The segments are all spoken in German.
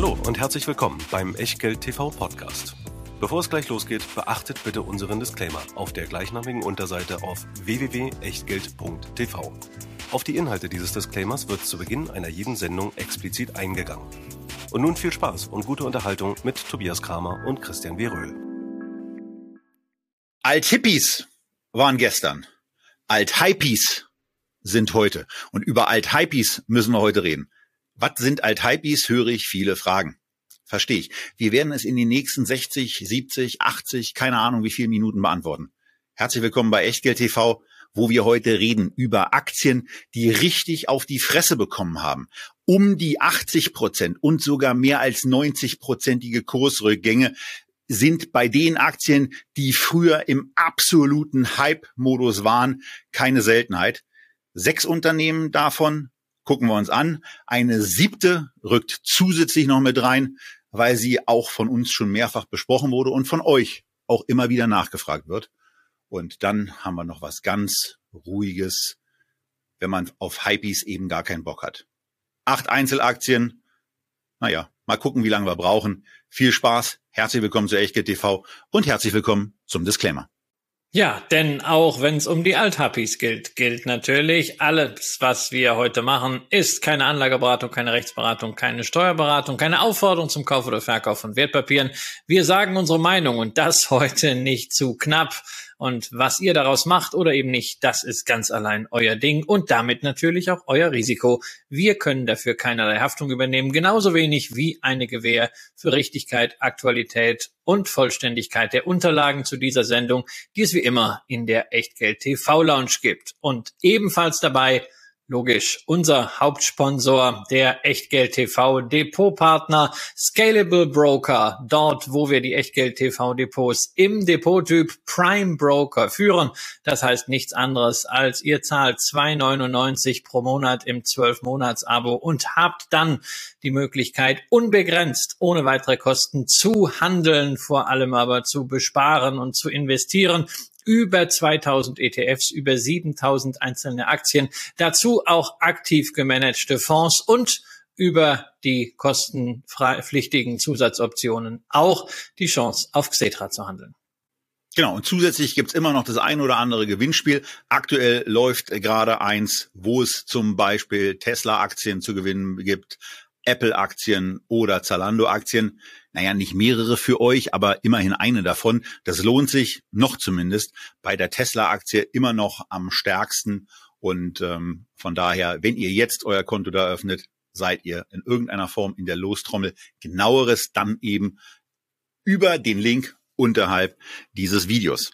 Hallo und herzlich willkommen beim Echtgeld TV Podcast. Bevor es gleich losgeht, beachtet bitte unseren Disclaimer auf der gleichnamigen Unterseite auf www.echtgeld.tv. Auf die Inhalte dieses Disclaimers wird zu Beginn einer jeden Sendung explizit eingegangen. Und nun viel Spaß und gute Unterhaltung mit Tobias Kramer und Christian Weröhl. Alt-Hippies waren gestern. Alt-Hypies sind heute. Und über Alt-Hypies müssen wir heute reden. Was sind Alt-Hypies, höre ich viele Fragen. Verstehe ich. Wir werden es in den nächsten 60, 70, 80, keine Ahnung wie viele Minuten beantworten. Herzlich willkommen bei Echtgeld TV, wo wir heute reden über Aktien, die richtig auf die Fresse bekommen haben. Um die 80 Prozent und sogar mehr als 90 prozentige Kursrückgänge sind bei den Aktien, die früher im absoluten Hype-Modus waren, keine Seltenheit. Sechs Unternehmen davon gucken wir uns an. Eine siebte rückt zusätzlich noch mit rein weil sie auch von uns schon mehrfach besprochen wurde und von euch auch immer wieder nachgefragt wird. Und dann haben wir noch was ganz Ruhiges, wenn man auf Hypees eben gar keinen Bock hat. Acht Einzelaktien. Naja, mal gucken, wie lange wir brauchen. Viel Spaß. Herzlich willkommen zu Echtgeld TV und herzlich willkommen zum Disclaimer. Ja, denn auch wenn es um die Althappies gilt, gilt natürlich, alles, was wir heute machen, ist keine Anlageberatung, keine Rechtsberatung, keine Steuerberatung, keine Aufforderung zum Kauf oder Verkauf von Wertpapieren. Wir sagen unsere Meinung und das heute nicht zu knapp. Und was ihr daraus macht oder eben nicht, das ist ganz allein euer Ding und damit natürlich auch euer Risiko. Wir können dafür keinerlei Haftung übernehmen, genauso wenig wie eine Gewähr für Richtigkeit, Aktualität und Vollständigkeit der Unterlagen zu dieser Sendung, die es wie immer in der Echtgeld TV Lounge gibt. Und ebenfalls dabei Logisch. Unser Hauptsponsor, der Echtgeld TV Depotpartner Scalable Broker. Dort, wo wir die Echtgeld TV Depots im Depottyp Prime Broker führen. Das heißt nichts anderes als ihr zahlt 2,99 pro Monat im 12 Monats Abo und habt dann die Möglichkeit unbegrenzt ohne weitere Kosten zu handeln, vor allem aber zu besparen und zu investieren über 2000 ETFs, über 7000 einzelne Aktien, dazu auch aktiv gemanagte Fonds und über die kostenpflichtigen Zusatzoptionen auch die Chance auf Xetra zu handeln. Genau, und zusätzlich gibt's immer noch das ein oder andere Gewinnspiel. Aktuell läuft gerade eins, wo es zum Beispiel Tesla-Aktien zu gewinnen gibt, Apple-Aktien oder Zalando-Aktien. Naja, nicht mehrere für euch, aber immerhin eine davon. Das lohnt sich, noch zumindest, bei der Tesla-Aktie immer noch am stärksten. Und ähm, von daher, wenn ihr jetzt euer Konto da öffnet, seid ihr in irgendeiner Form in der Lostrommel. Genaueres dann eben über den Link unterhalb dieses Videos.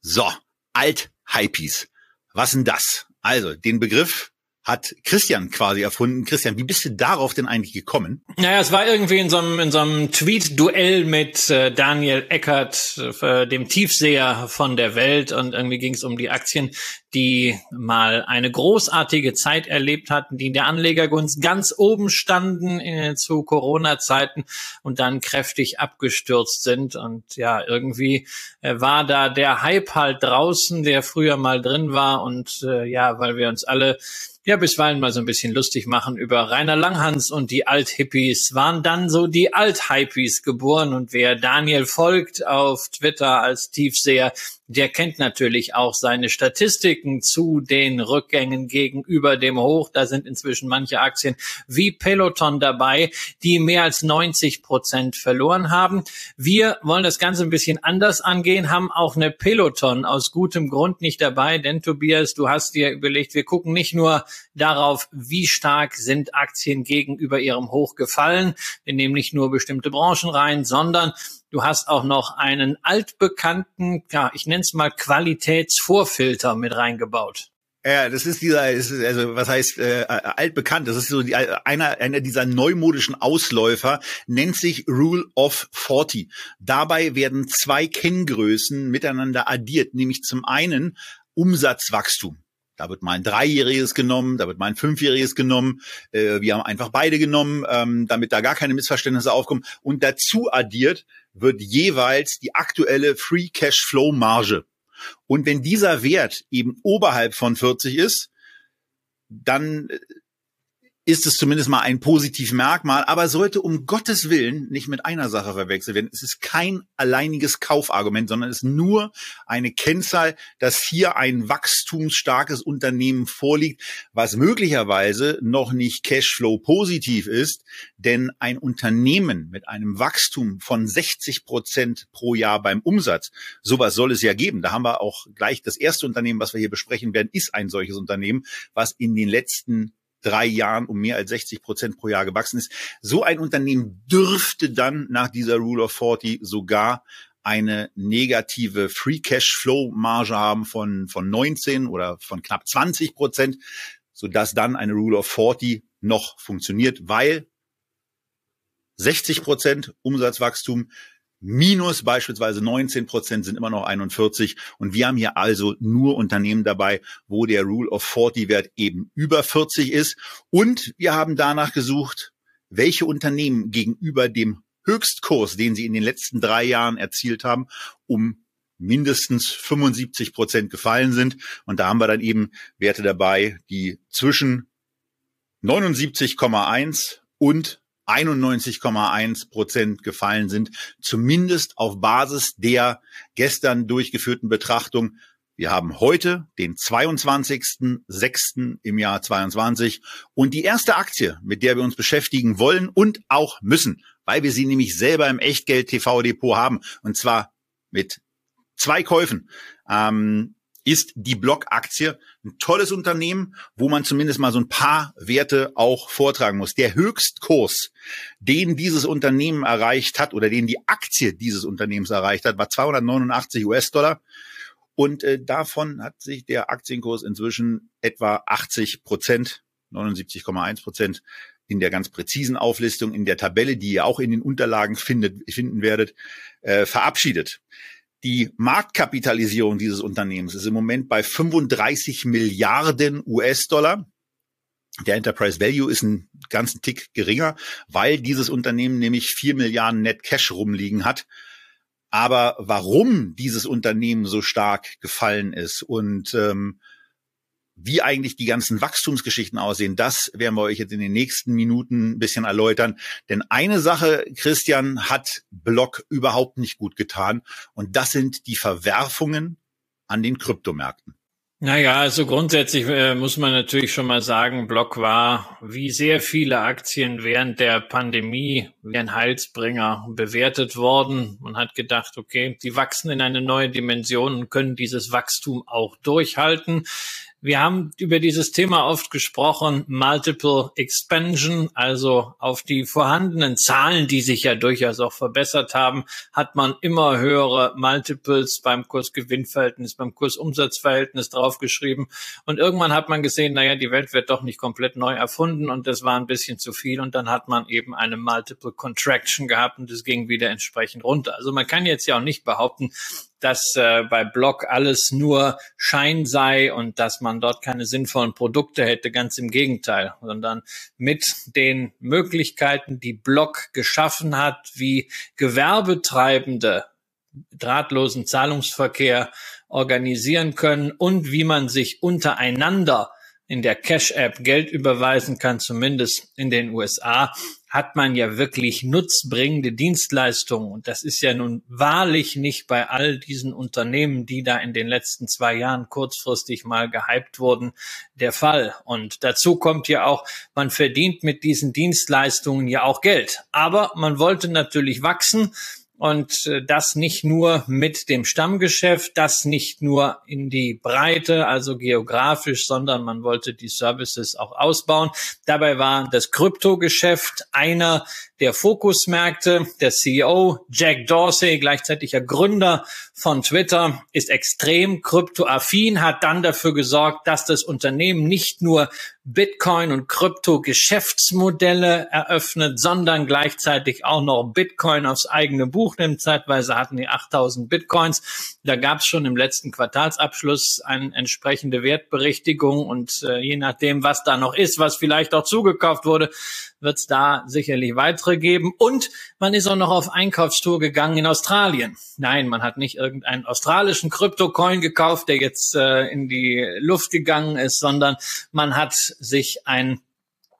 So, Alt-Hypies. Was denn das? Also, den Begriff hat Christian quasi erfunden. Christian, wie bist du darauf denn eigentlich gekommen? Naja, es war irgendwie in so einem, in so einem Tweet-Duell mit äh, Daniel Eckert, äh, dem Tiefseher von der Welt. Und irgendwie ging es um die Aktien, die mal eine großartige Zeit erlebt hatten, die in der Anlegergunst ganz oben standen äh, zu Corona-Zeiten und dann kräftig abgestürzt sind. Und ja, irgendwie äh, war da der Hype halt draußen, der früher mal drin war. Und äh, ja, weil wir uns alle ja bisweilen mal so ein bisschen lustig machen über Rainer Langhans und die Alt-Hippies, waren dann so die Alt-Hypies geboren? Und wer Daniel folgt auf Twitter als Tiefseher, der kennt natürlich auch seine Statistiken zu den Rückgängen gegenüber dem Hoch. Da sind inzwischen manche Aktien wie Peloton dabei, die mehr als 90 Prozent verloren haben. Wir wollen das Ganze ein bisschen anders angehen, haben auch eine Peloton aus gutem Grund nicht dabei, denn Tobias, du hast dir überlegt, wir gucken nicht nur darauf, wie stark sind Aktien gegenüber ihrem Hoch gefallen. Wir nehmen nicht nur bestimmte Branchen rein, sondern Du hast auch noch einen altbekannten, ja, ich nenne es mal Qualitätsvorfilter mit reingebaut. Ja, das ist dieser, also was heißt äh, altbekannt. Das ist so die, einer einer dieser neumodischen Ausläufer nennt sich Rule of 40. Dabei werden zwei Kenngrößen miteinander addiert, nämlich zum einen Umsatzwachstum. Da wird mal ein Dreijähriges genommen, da wird mal ein Fünfjähriges genommen. Äh, wir haben einfach beide genommen, ähm, damit da gar keine Missverständnisse aufkommen. Und dazu addiert wird jeweils die aktuelle Free Cash Flow Marge. Und wenn dieser Wert eben oberhalb von 40 ist, dann ist es zumindest mal ein positives Merkmal, aber sollte um Gottes Willen nicht mit einer Sache verwechselt werden. Es ist kein alleiniges Kaufargument, sondern es ist nur eine Kennzahl, dass hier ein wachstumsstarkes Unternehmen vorliegt, was möglicherweise noch nicht Cashflow positiv ist, denn ein Unternehmen mit einem Wachstum von 60 Prozent pro Jahr beim Umsatz, sowas soll es ja geben. Da haben wir auch gleich das erste Unternehmen, was wir hier besprechen werden, ist ein solches Unternehmen, was in den letzten drei Jahren um mehr als 60 Prozent pro Jahr gewachsen ist. So ein Unternehmen dürfte dann nach dieser Rule of 40 sogar eine negative Free Cash Flow Marge haben von, von 19 oder von knapp 20 Prozent, sodass dann eine Rule of 40 noch funktioniert, weil 60 Prozent Umsatzwachstum minus beispielsweise 19 Prozent sind immer noch 41. Und wir haben hier also nur Unternehmen dabei, wo der Rule of 40 Wert eben über 40 ist. Und wir haben danach gesucht, welche Unternehmen gegenüber dem Höchstkurs, den sie in den letzten drei Jahren erzielt haben, um mindestens 75 Prozent gefallen sind. Und da haben wir dann eben Werte dabei, die zwischen 79,1 und 91,1 Prozent gefallen sind, zumindest auf Basis der gestern durchgeführten Betrachtung. Wir haben heute den 22.06. im Jahr 22 und die erste Aktie, mit der wir uns beschäftigen wollen und auch müssen, weil wir sie nämlich selber im Echtgeld TV Depot haben und zwar mit zwei Käufen. Ähm, ist die Block-Aktie ein tolles Unternehmen, wo man zumindest mal so ein paar Werte auch vortragen muss. Der Höchstkurs, den dieses Unternehmen erreicht hat oder den die Aktie dieses Unternehmens erreicht hat, war 289 US-Dollar. Und äh, davon hat sich der Aktienkurs inzwischen etwa 80 Prozent, 79,1 Prozent in der ganz präzisen Auflistung, in der Tabelle, die ihr auch in den Unterlagen findet, finden werdet, äh, verabschiedet. Die Marktkapitalisierung dieses Unternehmens ist im Moment bei 35 Milliarden US-Dollar. Der Enterprise Value ist ein ganzen Tick geringer, weil dieses Unternehmen nämlich vier Milliarden Net Cash rumliegen hat. Aber warum dieses Unternehmen so stark gefallen ist und ähm, wie eigentlich die ganzen Wachstumsgeschichten aussehen, das werden wir euch jetzt in den nächsten Minuten ein bisschen erläutern. Denn eine Sache, Christian, hat Block überhaupt nicht gut getan. Und das sind die Verwerfungen an den Kryptomärkten. Naja, also grundsätzlich äh, muss man natürlich schon mal sagen, Block war wie sehr viele Aktien während der Pandemie wie ein Heilsbringer bewertet worden. Man hat gedacht, okay, die wachsen in eine neue Dimension und können dieses Wachstum auch durchhalten. Wir haben über dieses Thema oft gesprochen, Multiple Expansion, also auf die vorhandenen Zahlen, die sich ja durchaus auch verbessert haben, hat man immer höhere Multiples beim Kursgewinnverhältnis, beim Kursumsatzverhältnis draufgeschrieben. Und irgendwann hat man gesehen, naja, die Welt wird doch nicht komplett neu erfunden und das war ein bisschen zu viel. Und dann hat man eben eine Multiple Contraction gehabt und es ging wieder entsprechend runter. Also man kann jetzt ja auch nicht behaupten, dass äh, bei Block alles nur Schein sei und dass man dort keine sinnvollen Produkte hätte, ganz im Gegenteil, sondern mit den Möglichkeiten, die Block geschaffen hat, wie Gewerbetreibende drahtlosen Zahlungsverkehr organisieren können und wie man sich untereinander in der Cash-App Geld überweisen kann, zumindest in den USA, hat man ja wirklich nutzbringende Dienstleistungen. Und das ist ja nun wahrlich nicht bei all diesen Unternehmen, die da in den letzten zwei Jahren kurzfristig mal gehypt wurden, der Fall. Und dazu kommt ja auch, man verdient mit diesen Dienstleistungen ja auch Geld. Aber man wollte natürlich wachsen und äh, das nicht nur mit dem Stammgeschäft, das nicht nur in die Breite, also geografisch, sondern man wollte die Services auch ausbauen. Dabei war das Kryptogeschäft einer der Fokusmärkte. Der CEO Jack Dorsey, gleichzeitiger Gründer von Twitter, ist extrem kryptoaffin, hat dann dafür gesorgt, dass das Unternehmen nicht nur Bitcoin und Krypto-Geschäftsmodelle eröffnet, sondern gleichzeitig auch noch Bitcoin aufs eigene Buch nimmt. Zeitweise hatten die 8000 Bitcoins. Da gab es schon im letzten Quartalsabschluss eine entsprechende Wertberichtigung und äh, je nachdem, was da noch ist, was vielleicht auch zugekauft wurde, wird es da sicherlich weitere geben. Und man ist auch noch auf Einkaufstour gegangen in Australien. Nein, man hat nicht irgendeinen australischen Kryptocoin gekauft, der jetzt äh, in die Luft gegangen ist, sondern man hat sich ein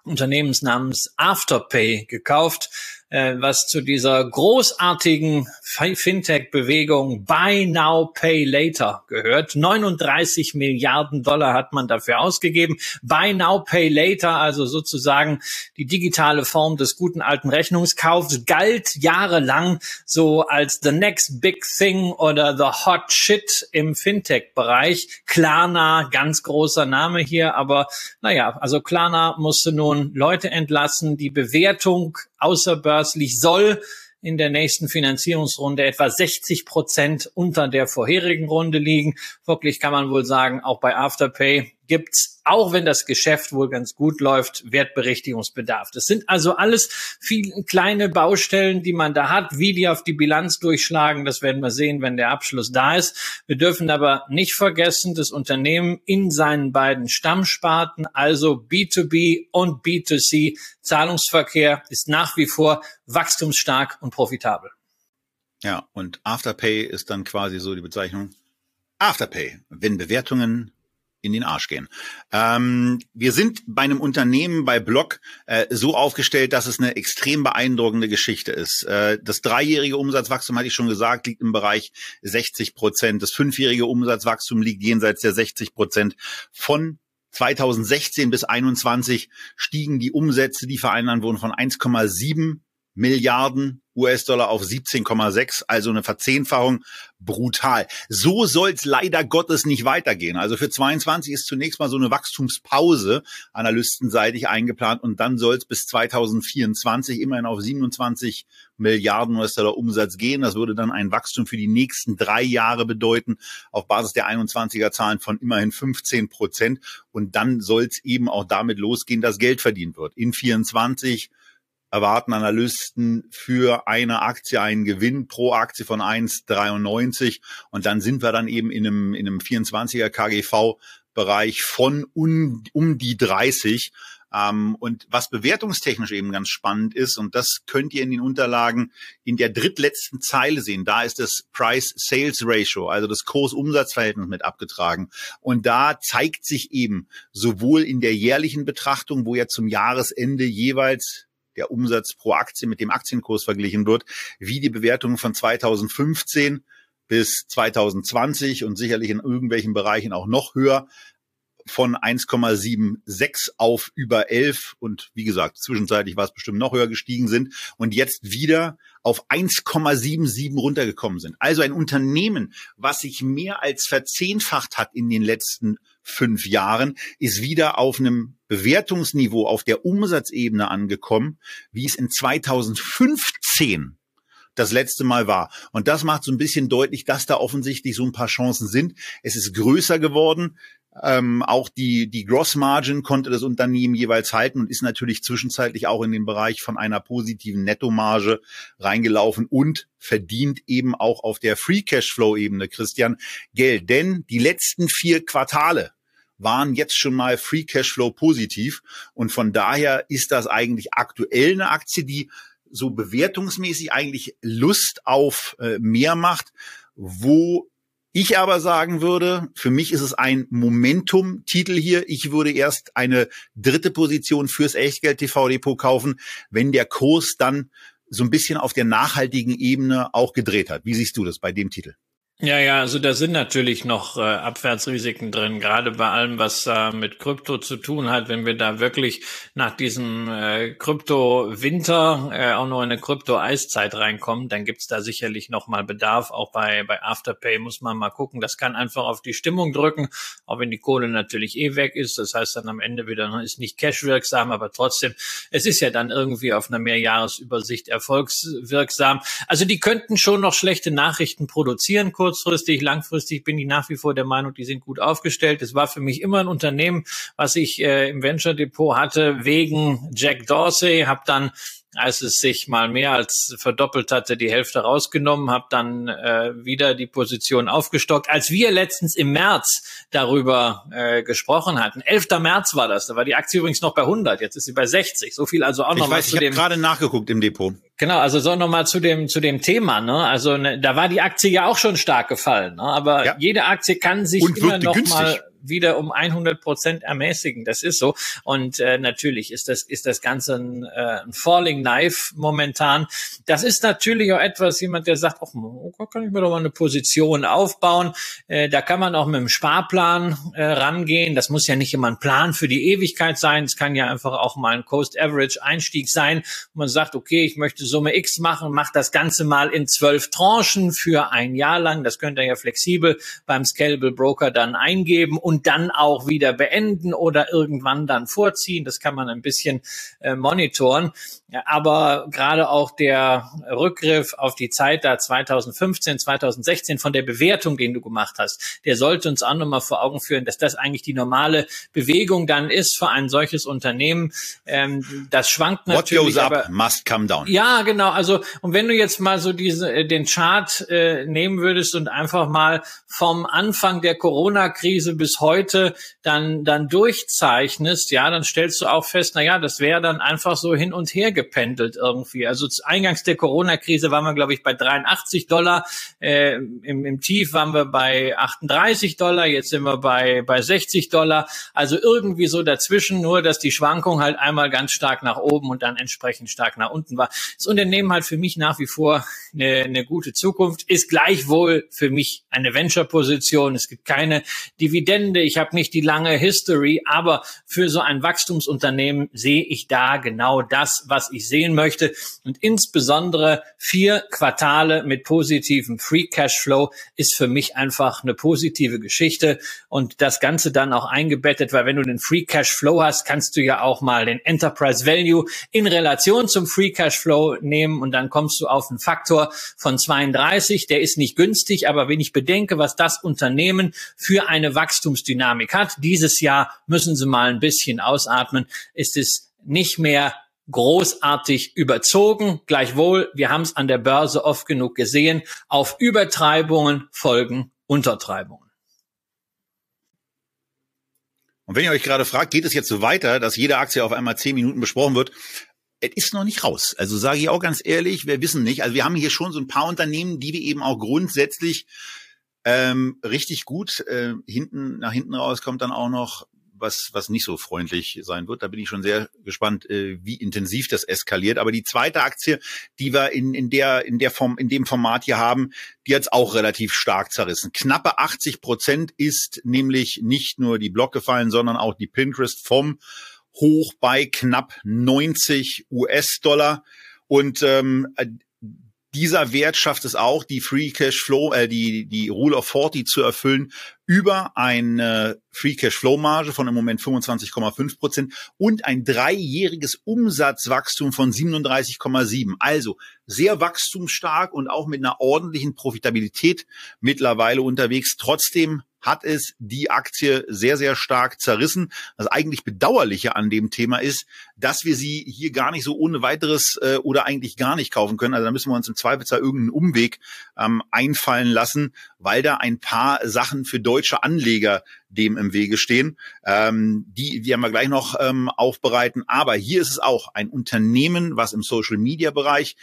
Unternehmens namens Afterpay gekauft äh, was zu dieser großartigen Fintech-Bewegung Buy Now, Pay Later gehört. 39 Milliarden Dollar hat man dafür ausgegeben. Buy Now, Pay Later, also sozusagen die digitale Form des guten alten Rechnungskaufs, galt jahrelang so als the next big thing oder the hot shit im Fintech-Bereich. Klarna, ganz großer Name hier, aber naja, also Klarna musste nun Leute entlassen. Die Bewertung außerbörslich soll in der nächsten Finanzierungsrunde etwa 60 Prozent unter der vorherigen Runde liegen. Wirklich kann man wohl sagen, auch bei Afterpay gibt's, auch wenn das Geschäft wohl ganz gut läuft, Wertberichtigungsbedarf. Das sind also alles viele kleine Baustellen, die man da hat. Wie die auf die Bilanz durchschlagen, das werden wir sehen, wenn der Abschluss da ist. Wir dürfen aber nicht vergessen, das Unternehmen in seinen beiden Stammsparten, also B2B und B2C, Zahlungsverkehr, ist nach wie vor wachstumsstark und profitabel. Ja, und Afterpay ist dann quasi so die Bezeichnung Afterpay, wenn Bewertungen in den Arsch gehen. Ähm, wir sind bei einem Unternehmen, bei Block, äh, so aufgestellt, dass es eine extrem beeindruckende Geschichte ist. Äh, das dreijährige Umsatzwachstum, hatte ich schon gesagt, liegt im Bereich 60 Prozent. Das fünfjährige Umsatzwachstum liegt jenseits der 60 Prozent. Von 2016 bis 21 stiegen die Umsätze, die vereinbart wurden, von 1,7 Milliarden US-Dollar auf 17,6, also eine Verzehnfachung, brutal. So soll es leider Gottes nicht weitergehen. Also für 22 ist zunächst mal so eine Wachstumspause analystenseitig eingeplant und dann soll es bis 2024 immerhin auf 27 Milliarden US-Dollar Umsatz gehen. Das würde dann ein Wachstum für die nächsten drei Jahre bedeuten, auf Basis der 21er Zahlen von immerhin 15 Prozent. Und dann soll es eben auch damit losgehen, dass Geld verdient wird. In 24 erwarten Analysten für eine Aktie einen Gewinn pro Aktie von 1,93 und dann sind wir dann eben in einem, in einem 24er KGV Bereich von un, um die 30. Ähm, und was bewertungstechnisch eben ganz spannend ist, und das könnt ihr in den Unterlagen in der drittletzten Zeile sehen, da ist das Price-Sales-Ratio, also das Kurs-Umsatz-Verhältnis mit abgetragen. Und da zeigt sich eben sowohl in der jährlichen Betrachtung, wo ja zum Jahresende jeweils der Umsatz pro Aktie mit dem Aktienkurs verglichen wird, wie die Bewertung von 2015 bis 2020 und sicherlich in irgendwelchen Bereichen auch noch höher von 1,76 auf über 11 und wie gesagt, zwischenzeitlich war es bestimmt noch höher gestiegen sind und jetzt wieder auf 1,77 runtergekommen sind. Also ein Unternehmen, was sich mehr als verzehnfacht hat in den letzten fünf Jahren, ist wieder auf einem Bewertungsniveau auf der Umsatzebene angekommen, wie es in 2015 das letzte Mal war. Und das macht so ein bisschen deutlich, dass da offensichtlich so ein paar Chancen sind. Es ist größer geworden. Ähm, auch die, die Gross Margin konnte das Unternehmen jeweils halten und ist natürlich zwischenzeitlich auch in den Bereich von einer positiven Nettomarge reingelaufen und verdient eben auch auf der Free Cashflow Ebene, Christian, Geld. Denn die letzten vier Quartale waren jetzt schon mal Free Cashflow positiv und von daher ist das eigentlich aktuell eine Aktie, die so bewertungsmäßig eigentlich Lust auf äh, mehr macht, wo ich aber sagen würde, für mich ist es ein Momentum-Titel hier. Ich würde erst eine dritte Position fürs Echtgeld-TV-Depot kaufen, wenn der Kurs dann so ein bisschen auf der nachhaltigen Ebene auch gedreht hat. Wie siehst du das bei dem Titel? Ja, ja, also da sind natürlich noch äh, Abwärtsrisiken drin, gerade bei allem, was äh, mit Krypto zu tun hat. Wenn wir da wirklich nach diesem äh, Krypto-Winter äh, auch noch in eine Krypto-Eiszeit reinkommen, dann gibt's da sicherlich noch mal Bedarf. Auch bei, bei Afterpay muss man mal gucken. Das kann einfach auf die Stimmung drücken, auch wenn die Kohle natürlich eh weg ist. Das heißt dann am Ende wieder, ist nicht cashwirksam, aber trotzdem, es ist ja dann irgendwie auf einer Mehrjahresübersicht erfolgswirksam. Also die könnten schon noch schlechte Nachrichten produzieren, kurz kurzfristig, langfristig bin ich nach wie vor der Meinung, die sind gut aufgestellt. Es war für mich immer ein Unternehmen, was ich äh, im Venture Depot hatte, wegen Jack Dorsey, habe dann als es sich mal mehr als verdoppelt hatte, die Hälfte rausgenommen, habe dann äh, wieder die Position aufgestockt. Als wir letztens im März darüber äh, gesprochen hatten, 11. März war das, da war die Aktie übrigens noch bei 100, jetzt ist sie bei 60. So viel also auch noch ich weiß, zu ich dem. gerade nachgeguckt im Depot. Genau, also so nochmal zu dem zu dem Thema. Ne? Also ne, da war die Aktie ja auch schon stark gefallen, ne? aber ja. jede Aktie kann sich Und immer noch günstig. mal wieder um 100 Prozent ermäßigen. Das ist so. Und äh, natürlich ist das, ist das Ganze ein, äh, ein Falling Knife momentan. Das ist natürlich auch etwas, jemand, der sagt, ach, kann ich mir doch mal eine Position aufbauen. Äh, da kann man auch mit dem Sparplan äh, rangehen. Das muss ja nicht immer ein Plan für die Ewigkeit sein. Es kann ja einfach auch mal ein Coast Average Einstieg sein. man sagt, okay, ich möchte Summe X machen, mache das Ganze mal in zwölf Tranchen für ein Jahr lang. Das könnt ihr ja flexibel beim Scalable Broker dann eingeben dann auch wieder beenden oder irgendwann dann vorziehen. Das kann man ein bisschen äh, monitoren. Aber gerade auch der Rückgriff auf die Zeit da 2015, 2016 von der Bewertung, den du gemacht hast, der sollte uns auch nochmal vor Augen führen, dass das eigentlich die normale Bewegung dann ist für ein solches Unternehmen. Ähm, das schwankt natürlich. What goes up aber, must come down. Ja, genau. Also und wenn du jetzt mal so diese äh, den Chart äh, nehmen würdest und einfach mal vom Anfang der Corona-Krise bis heute dann dann durchzeichnest, ja, dann stellst du auch fest, na ja, das wäre dann einfach so hin und her gependelt irgendwie. Also eingangs der Corona-Krise waren wir, glaube ich, bei 83 Dollar. Äh, im, Im Tief waren wir bei 38 Dollar. Jetzt sind wir bei, bei 60 Dollar. Also irgendwie so dazwischen, nur dass die Schwankung halt einmal ganz stark nach oben und dann entsprechend stark nach unten war. Das Unternehmen hat für mich nach wie vor eine, eine gute Zukunft, ist gleichwohl für mich eine Venture-Position. Es gibt keine Dividende. Ich habe nicht die lange History, aber für so ein Wachstumsunternehmen sehe ich da genau das, was ich sehen möchte. Und insbesondere vier Quartale mit positivem Free Cashflow ist für mich einfach eine positive Geschichte und das Ganze dann auch eingebettet, weil wenn du den Free Cashflow hast, kannst du ja auch mal den Enterprise Value in Relation zum Free Cashflow nehmen und dann kommst du auf einen Faktor von 32. Der ist nicht günstig, aber wenn ich bedenke, was das Unternehmen für eine Wachstumsdynamik hat, dieses Jahr müssen sie mal ein bisschen ausatmen, ist es nicht mehr großartig überzogen. Gleichwohl, wir haben es an der Börse oft genug gesehen, auf Übertreibungen folgen Untertreibungen. Und wenn ihr euch gerade fragt, geht es jetzt so weiter, dass jede Aktie auf einmal zehn Minuten besprochen wird? Es ist noch nicht raus. Also sage ich auch ganz ehrlich, wir wissen nicht. Also wir haben hier schon so ein paar Unternehmen, die wir eben auch grundsätzlich ähm, richtig gut äh, hinten nach hinten raus kommt dann auch noch was, was nicht so freundlich sein wird. Da bin ich schon sehr gespannt, äh, wie intensiv das eskaliert. Aber die zweite Aktie, die wir in, in der, in der Form, in dem Format hier haben, die hat's auch relativ stark zerrissen. Knappe 80 Prozent ist nämlich nicht nur die Block gefallen, sondern auch die Pinterest vom hoch bei knapp 90 US-Dollar. Und ähm, dieser Wert schafft es auch, die Free Cash Flow, äh, die, die Rule of 40 zu erfüllen über eine Free Cash Flow Marge von im Moment 25,5 Prozent und ein dreijähriges Umsatzwachstum von 37,7. Also sehr wachstumsstark und auch mit einer ordentlichen Profitabilität mittlerweile unterwegs. Trotzdem hat es die Aktie sehr, sehr stark zerrissen. Das eigentlich Bedauerliche an dem Thema ist, dass wir sie hier gar nicht so ohne weiteres äh, oder eigentlich gar nicht kaufen können. Also da müssen wir uns im Zweifelsfall irgendeinen Umweg ähm, einfallen lassen, weil da ein paar Sachen für deutsche Anleger dem im Wege stehen. Ähm, die werden wir gleich noch ähm, aufbereiten. Aber hier ist es auch ein Unternehmen, was im Social-Media-Bereich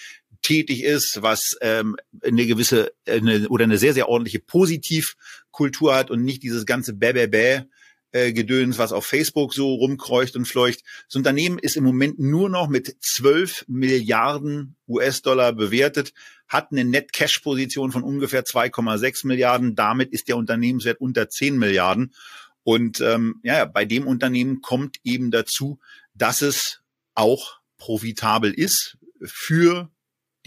tätig ist, was ähm, eine gewisse eine, oder eine sehr, sehr ordentliche Positivkultur hat und nicht dieses ganze Bäh, äh, Gedöns, was auf Facebook so rumkreucht und fleucht. Das Unternehmen ist im Moment nur noch mit 12 Milliarden US-Dollar bewertet, hat eine Net-Cash-Position von ungefähr 2,6 Milliarden. Damit ist der Unternehmenswert unter 10 Milliarden. Und ähm, ja, bei dem Unternehmen kommt eben dazu, dass es auch profitabel ist für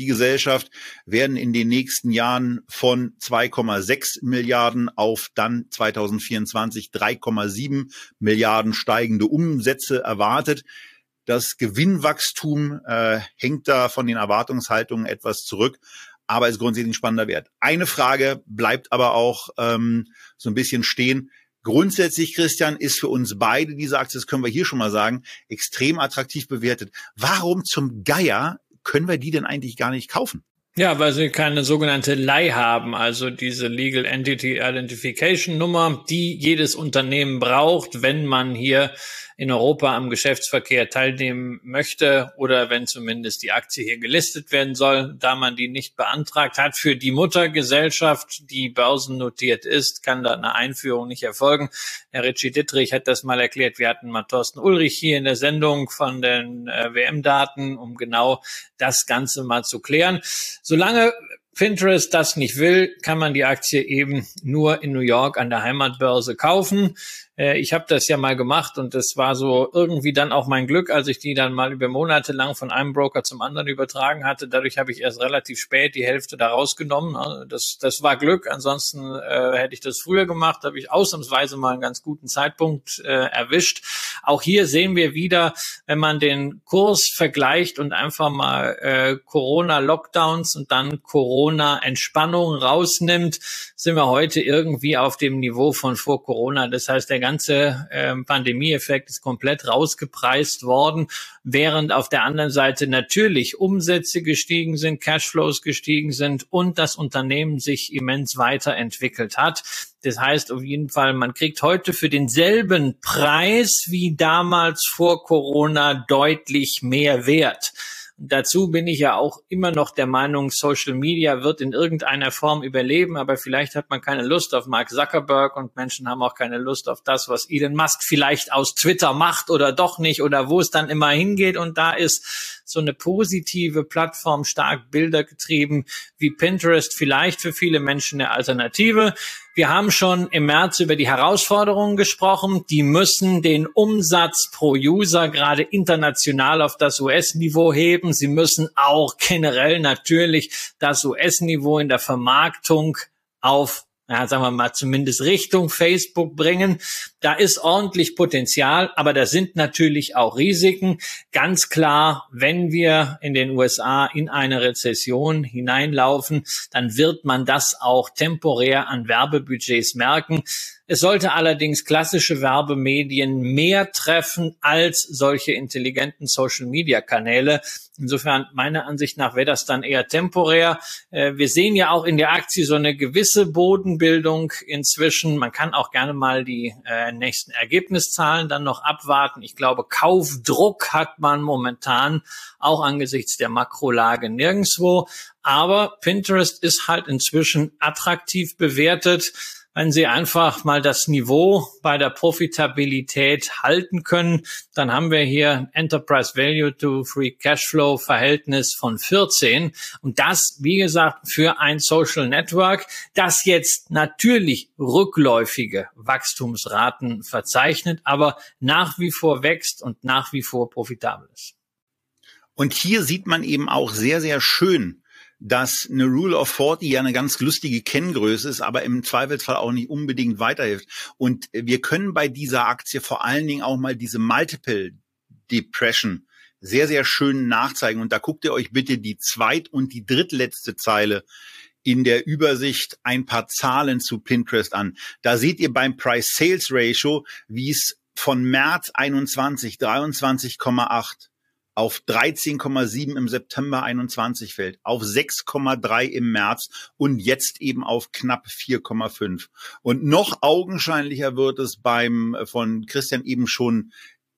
die Gesellschaft, werden in den nächsten Jahren von 2,6 Milliarden auf dann 2024 3,7 Milliarden steigende Umsätze erwartet. Das Gewinnwachstum äh, hängt da von den Erwartungshaltungen etwas zurück, aber ist grundsätzlich ein spannender Wert. Eine Frage bleibt aber auch ähm, so ein bisschen stehen. Grundsätzlich, Christian, ist für uns beide diese Aktie, das können wir hier schon mal sagen, extrem attraktiv bewertet. Warum zum Geier können wir die denn eigentlich gar nicht kaufen? Ja, weil sie keine sogenannte LEI haben, also diese Legal Entity Identification Nummer, die jedes Unternehmen braucht, wenn man hier in Europa am Geschäftsverkehr teilnehmen möchte oder wenn zumindest die Aktie hier gelistet werden soll. Da man die nicht beantragt hat für die Muttergesellschaft, die börsennotiert ist, kann da eine Einführung nicht erfolgen. Herr Ritchie Dittrich hat das mal erklärt. Wir hatten mal Thorsten Ulrich hier in der Sendung von den äh, WM-Daten, um genau das Ganze mal zu klären. Solange Pinterest das nicht will, kann man die Aktie eben nur in New York an der Heimatbörse kaufen. Äh, ich habe das ja mal gemacht und das war so irgendwie dann auch mein Glück, als ich die dann mal über Monate lang von einem Broker zum anderen übertragen hatte. Dadurch habe ich erst relativ spät die Hälfte da rausgenommen. Also das, das war Glück. Ansonsten äh, hätte ich das früher gemacht, habe ich ausnahmsweise mal einen ganz guten Zeitpunkt äh, erwischt. Auch hier sehen wir wieder, wenn man den Kurs vergleicht und einfach mal äh, Corona-Lockdowns und dann Corona-Entspannung rausnimmt, sind wir heute irgendwie auf dem Niveau von vor Corona. Das heißt, der ganze äh, Pandemieeffekt ist komplett rausgepreist worden, während auf der anderen Seite natürlich Umsätze gestiegen sind, Cashflows gestiegen sind und das Unternehmen sich immens weiterentwickelt hat. Das heißt auf jeden Fall, man kriegt heute für denselben Preis wie damals vor Corona deutlich mehr Wert. Dazu bin ich ja auch immer noch der Meinung, Social Media wird in irgendeiner Form überleben, aber vielleicht hat man keine Lust auf Mark Zuckerberg und Menschen haben auch keine Lust auf das, was Elon Musk vielleicht aus Twitter macht oder doch nicht oder wo es dann immer hingeht. Und da ist so eine positive Plattform, stark bildergetrieben wie Pinterest vielleicht für viele Menschen eine Alternative. Wir haben schon im März über die Herausforderungen gesprochen. Die müssen den Umsatz pro User gerade international auf das US-Niveau heben. Sie müssen auch generell natürlich das US-Niveau in der Vermarktung auf ja, sagen wir mal, zumindest Richtung Facebook bringen. Da ist ordentlich Potenzial, aber da sind natürlich auch Risiken. Ganz klar, wenn wir in den USA in eine Rezession hineinlaufen, dann wird man das auch temporär an Werbebudgets merken. Es sollte allerdings klassische Werbemedien mehr treffen als solche intelligenten Social-Media-Kanäle. Insofern meiner Ansicht nach wäre das dann eher temporär. Äh, wir sehen ja auch in der Aktie so eine gewisse Bodenbildung inzwischen. Man kann auch gerne mal die äh, nächsten Ergebniszahlen dann noch abwarten. Ich glaube, Kaufdruck hat man momentan auch angesichts der Makrolage nirgendwo. Aber Pinterest ist halt inzwischen attraktiv bewertet wenn Sie einfach mal das Niveau bei der Profitabilität halten können, dann haben wir hier Enterprise Value to Free Cashflow Verhältnis von 14. Und das, wie gesagt, für ein Social Network, das jetzt natürlich rückläufige Wachstumsraten verzeichnet, aber nach wie vor wächst und nach wie vor profitabel ist. Und hier sieht man eben auch sehr, sehr schön, dass eine Rule of 40 ja eine ganz lustige Kenngröße ist, aber im Zweifelsfall auch nicht unbedingt weiterhilft. Und wir können bei dieser Aktie vor allen Dingen auch mal diese Multiple Depression sehr, sehr schön nachzeigen. Und da guckt ihr euch bitte die zweit- und die drittletzte Zeile in der Übersicht ein paar Zahlen zu Pinterest an. Da seht ihr beim Price-Sales-Ratio, wie es von März 21 23,8 auf 13,7 im September 21 fällt, auf 6,3 im März und jetzt eben auf knapp 4,5. Und noch augenscheinlicher wird es beim äh, von Christian eben schon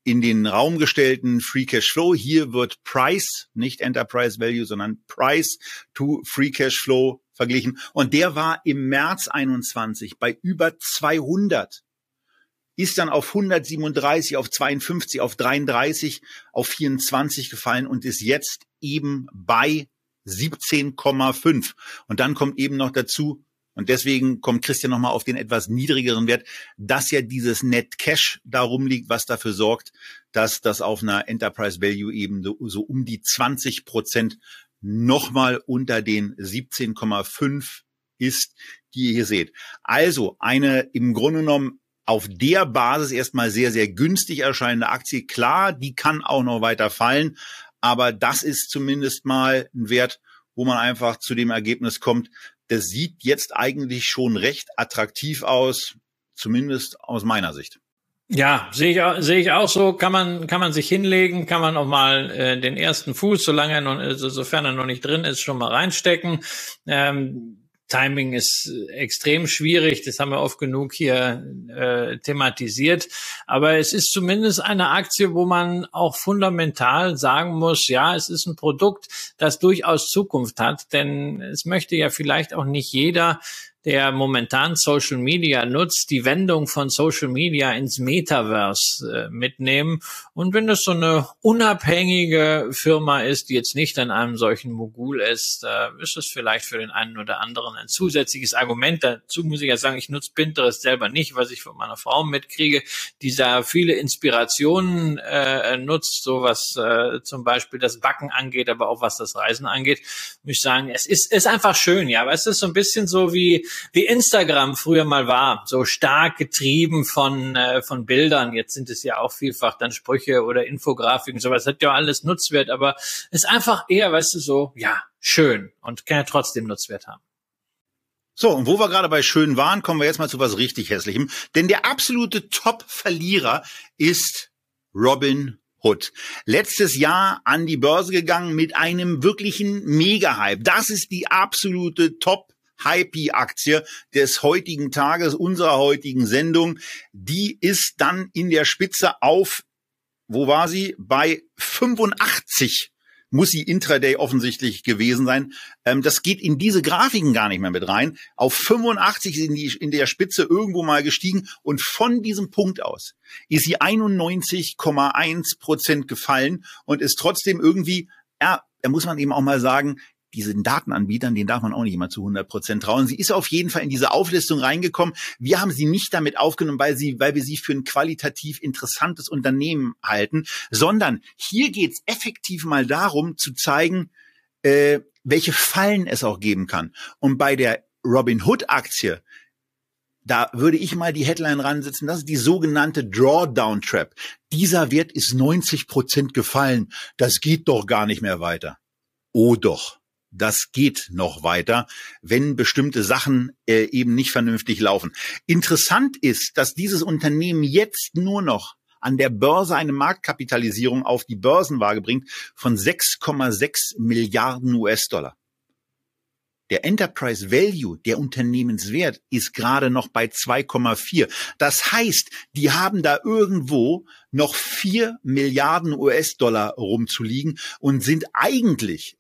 in den Raum gestellten Free Cash Flow. Hier wird Price, nicht Enterprise Value, sondern Price to Free Cash Flow verglichen. Und der war im März 21 bei über 200 ist dann auf 137, auf 52, auf 33, auf 24 gefallen und ist jetzt eben bei 17,5. Und dann kommt eben noch dazu, und deswegen kommt Christian nochmal auf den etwas niedrigeren Wert, dass ja dieses Net Cash darum liegt, was dafür sorgt, dass das auf einer Enterprise Value eben so, so um die 20 Prozent nochmal unter den 17,5 ist, die ihr hier seht. Also eine im Grunde genommen auf der Basis erstmal sehr, sehr günstig erscheinende Aktie. Klar, die kann auch noch weiter fallen, aber das ist zumindest mal ein Wert, wo man einfach zu dem Ergebnis kommt, das sieht jetzt eigentlich schon recht attraktiv aus, zumindest aus meiner Sicht. Ja, sehe ich, sehe ich auch so. Kann man, kann man sich hinlegen, kann man auch mal äh, den ersten Fuß, solange er noch, sofern er noch nicht drin ist, schon mal reinstecken. Ähm, Timing ist extrem schwierig, das haben wir oft genug hier äh, thematisiert. Aber es ist zumindest eine Aktie, wo man auch fundamental sagen muss, ja, es ist ein Produkt, das durchaus Zukunft hat, denn es möchte ja vielleicht auch nicht jeder der momentan Social Media nutzt, die Wendung von Social Media ins Metaverse äh, mitnehmen. Und wenn es so eine unabhängige Firma ist, die jetzt nicht an einem solchen Mogul ist, äh, ist es vielleicht für den einen oder anderen ein zusätzliches Argument. Dazu muss ich ja sagen, ich nutze Pinterest selber nicht, was ich von meiner Frau mitkriege, die da viele Inspirationen äh, nutzt, so was äh, zum Beispiel das Backen angeht, aber auch was das Reisen angeht. Muss ich sagen, es ist, ist einfach schön, ja, aber es ist so ein bisschen so wie wie Instagram früher mal war, so stark getrieben von, äh, von Bildern. Jetzt sind es ja auch vielfach dann Sprüche oder Infografiken, sowas hat ja alles Nutzwert, aber ist einfach eher, weißt du, so, ja, schön und kann ja trotzdem Nutzwert haben. So, und wo wir gerade bei schön waren, kommen wir jetzt mal zu was richtig hässlichem. Denn der absolute Top-Verlierer ist Robin Hood. Letztes Jahr an die Börse gegangen mit einem wirklichen Mega-Hype. Das ist die absolute Top Hypey-Aktie des heutigen Tages, unserer heutigen Sendung, die ist dann in der Spitze auf, wo war sie? Bei 85 muss sie intraday offensichtlich gewesen sein. Ähm, das geht in diese Grafiken gar nicht mehr mit rein. Auf 85 sind die in der Spitze irgendwo mal gestiegen und von diesem Punkt aus ist sie 91,1 Prozent gefallen und ist trotzdem irgendwie, ja, da muss man eben auch mal sagen, diesen Datenanbietern, den darf man auch nicht immer zu 100 Prozent trauen. Sie ist auf jeden Fall in diese Auflistung reingekommen. Wir haben sie nicht damit aufgenommen, weil sie, weil wir sie für ein qualitativ interessantes Unternehmen halten, sondern hier geht es effektiv mal darum zu zeigen, äh, welche Fallen es auch geben kann. Und bei der Robin Hood Aktie, da würde ich mal die Headline ransetzen, das ist die sogenannte Drawdown Trap. Dieser Wert ist 90 Prozent gefallen. Das geht doch gar nicht mehr weiter. Oh doch das geht noch weiter, wenn bestimmte Sachen äh, eben nicht vernünftig laufen. Interessant ist, dass dieses Unternehmen jetzt nur noch an der Börse eine Marktkapitalisierung auf die Börsenwaage bringt von 6,6 Milliarden US-Dollar. Der Enterprise Value, der Unternehmenswert, ist gerade noch bei 2,4. Das heißt, die haben da irgendwo noch vier Milliarden US-Dollar rumzuliegen und sind eigentlich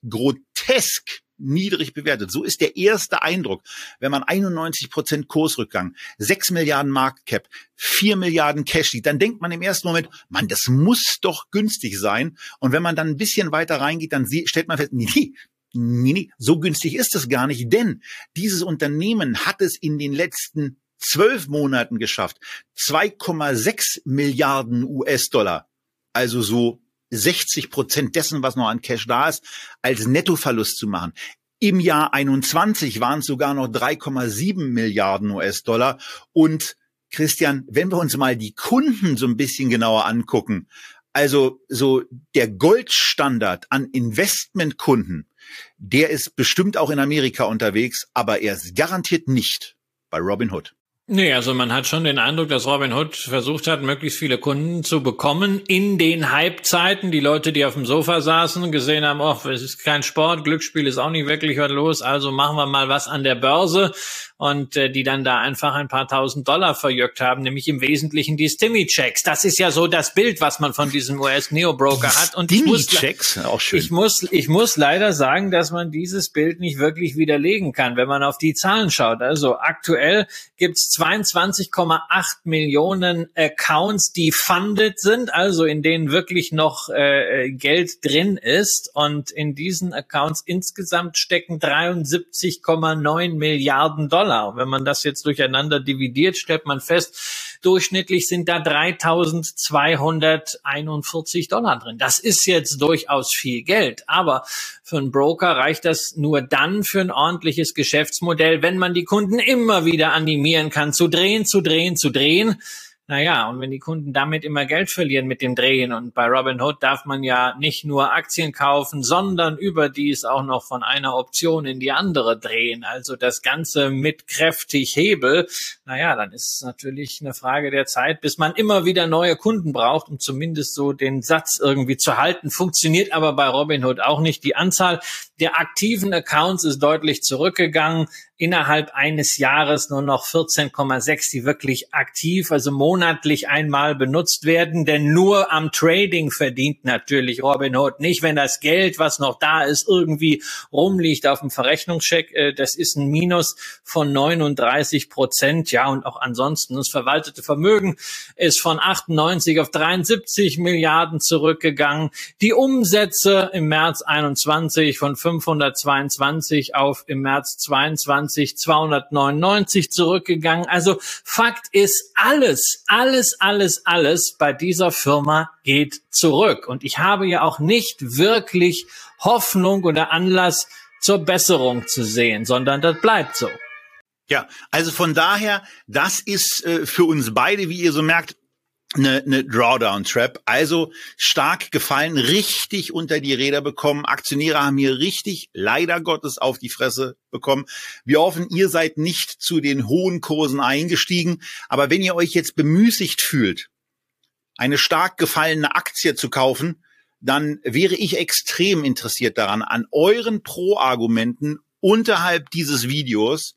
grotesk niedrig bewertet. So ist der erste Eindruck. Wenn man 91 Prozent Kursrückgang, 6 Milliarden Market Cap, 4 Milliarden Cash sieht, dann denkt man im ersten Moment, man, das muss doch günstig sein. Und wenn man dann ein bisschen weiter reingeht, dann stellt man fest, nee, Nee, nee, so günstig ist es gar nicht, denn dieses Unternehmen hat es in den letzten zwölf Monaten geschafft, 2,6 Milliarden US-Dollar, also so 60 Prozent dessen, was noch an Cash da ist, als Nettoverlust zu machen. Im Jahr 21 waren es sogar noch 3,7 Milliarden US-Dollar. Und Christian, wenn wir uns mal die Kunden so ein bisschen genauer angucken, also so der Goldstandard an Investmentkunden, der ist bestimmt auch in Amerika unterwegs, aber er ist garantiert nicht bei Robinhood. Nee, also man hat schon den Eindruck, dass Robin Hood versucht hat, möglichst viele Kunden zu bekommen in den Hype-Zeiten. Die Leute, die auf dem Sofa saßen gesehen haben, oh, es ist kein Sport, Glücksspiel ist auch nicht wirklich was los, also machen wir mal was an der Börse und äh, die dann da einfach ein paar tausend Dollar verjückt haben, nämlich im Wesentlichen die Stimmy-Checks. Das ist ja so das Bild, was man von diesem US-Neo-Broker hat. Und Stimmy-Checks, auch schön. Ich muss, ich muss leider sagen, dass man dieses Bild nicht wirklich widerlegen kann, wenn man auf die Zahlen schaut. Also aktuell gibt's 22,8 Millionen Accounts, die funded sind, also in denen wirklich noch äh, Geld drin ist. Und in diesen Accounts insgesamt stecken 73,9 Milliarden Dollar. Wenn man das jetzt durcheinander dividiert, stellt man fest, durchschnittlich sind da 3241 Dollar drin. Das ist jetzt durchaus viel Geld. Aber für einen Broker reicht das nur dann für ein ordentliches Geschäftsmodell, wenn man die Kunden immer wieder animieren kann, zu drehen, zu drehen, zu drehen Naja, und wenn die Kunden damit immer Geld verlieren mit dem Drehen und bei Robinhood darf man ja nicht nur Aktien kaufen, sondern überdies auch noch von einer Option in die andere drehen. Also das Ganze mit kräftig Hebel. Naja, dann ist es natürlich eine Frage der Zeit, bis man immer wieder neue Kunden braucht, um zumindest so den Satz irgendwie zu halten. Funktioniert aber bei Robinhood auch nicht. Die Anzahl der aktiven Accounts ist deutlich zurückgegangen innerhalb eines Jahres nur noch 14,6, die wirklich aktiv, also monatlich einmal benutzt werden. Denn nur am Trading verdient natürlich Robinhood nicht. Wenn das Geld, was noch da ist, irgendwie rumliegt auf dem Verrechnungscheck, äh, das ist ein Minus von 39 Prozent. Ja, und auch ansonsten das verwaltete Vermögen ist von 98 auf 73 Milliarden zurückgegangen. Die Umsätze im März 21 von 522 auf im März 22 20 299 zurückgegangen. Also Fakt ist, alles, alles, alles, alles bei dieser Firma geht zurück. Und ich habe ja auch nicht wirklich Hoffnung oder Anlass zur Besserung zu sehen, sondern das bleibt so. Ja, also von daher, das ist äh, für uns beide, wie ihr so merkt, eine, eine Drawdown-Trap. Also stark gefallen, richtig unter die Räder bekommen. Aktionäre haben hier richtig, leider Gottes, auf die Fresse bekommen. Wir hoffen, ihr seid nicht zu den hohen Kursen eingestiegen. Aber wenn ihr euch jetzt bemüßigt fühlt, eine stark gefallene Aktie zu kaufen, dann wäre ich extrem interessiert daran, an euren Pro-Argumenten unterhalb dieses Videos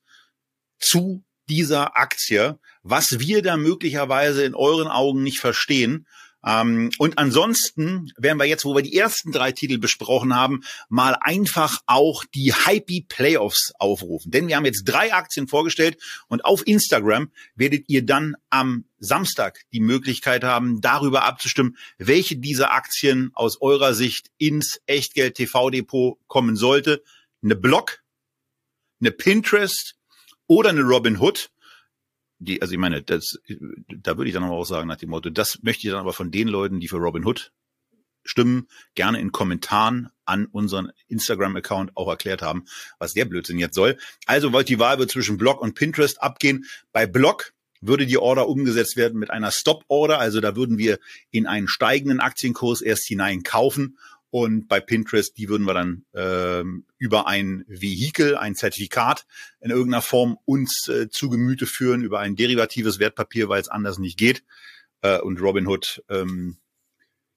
zu dieser Aktie, was wir da möglicherweise in euren Augen nicht verstehen. Ähm, und ansonsten werden wir jetzt, wo wir die ersten drei Titel besprochen haben, mal einfach auch die Hypey Playoffs aufrufen. Denn wir haben jetzt drei Aktien vorgestellt und auf Instagram werdet ihr dann am Samstag die Möglichkeit haben, darüber abzustimmen, welche dieser Aktien aus eurer Sicht ins Echtgeld TV Depot kommen sollte. Eine Block, eine Pinterest oder eine Robin Hood. Die, also ich meine, das, da würde ich dann aber auch sagen nach dem Motto, das möchte ich dann aber von den Leuten, die für Robin Hood stimmen, gerne in Kommentaren an unseren Instagram-Account auch erklärt haben, was der Blödsinn jetzt soll. Also wollte die Wahl zwischen Block und Pinterest abgehen. Bei Block würde die Order umgesetzt werden mit einer Stop-Order. Also da würden wir in einen steigenden Aktienkurs erst hinein kaufen und bei Pinterest, die würden wir dann ähm, über ein Vehikel, ein Zertifikat in irgendeiner Form uns äh, zu Gemüte führen, über ein derivatives Wertpapier, weil es anders nicht geht. Äh, und Robinhood, ähm,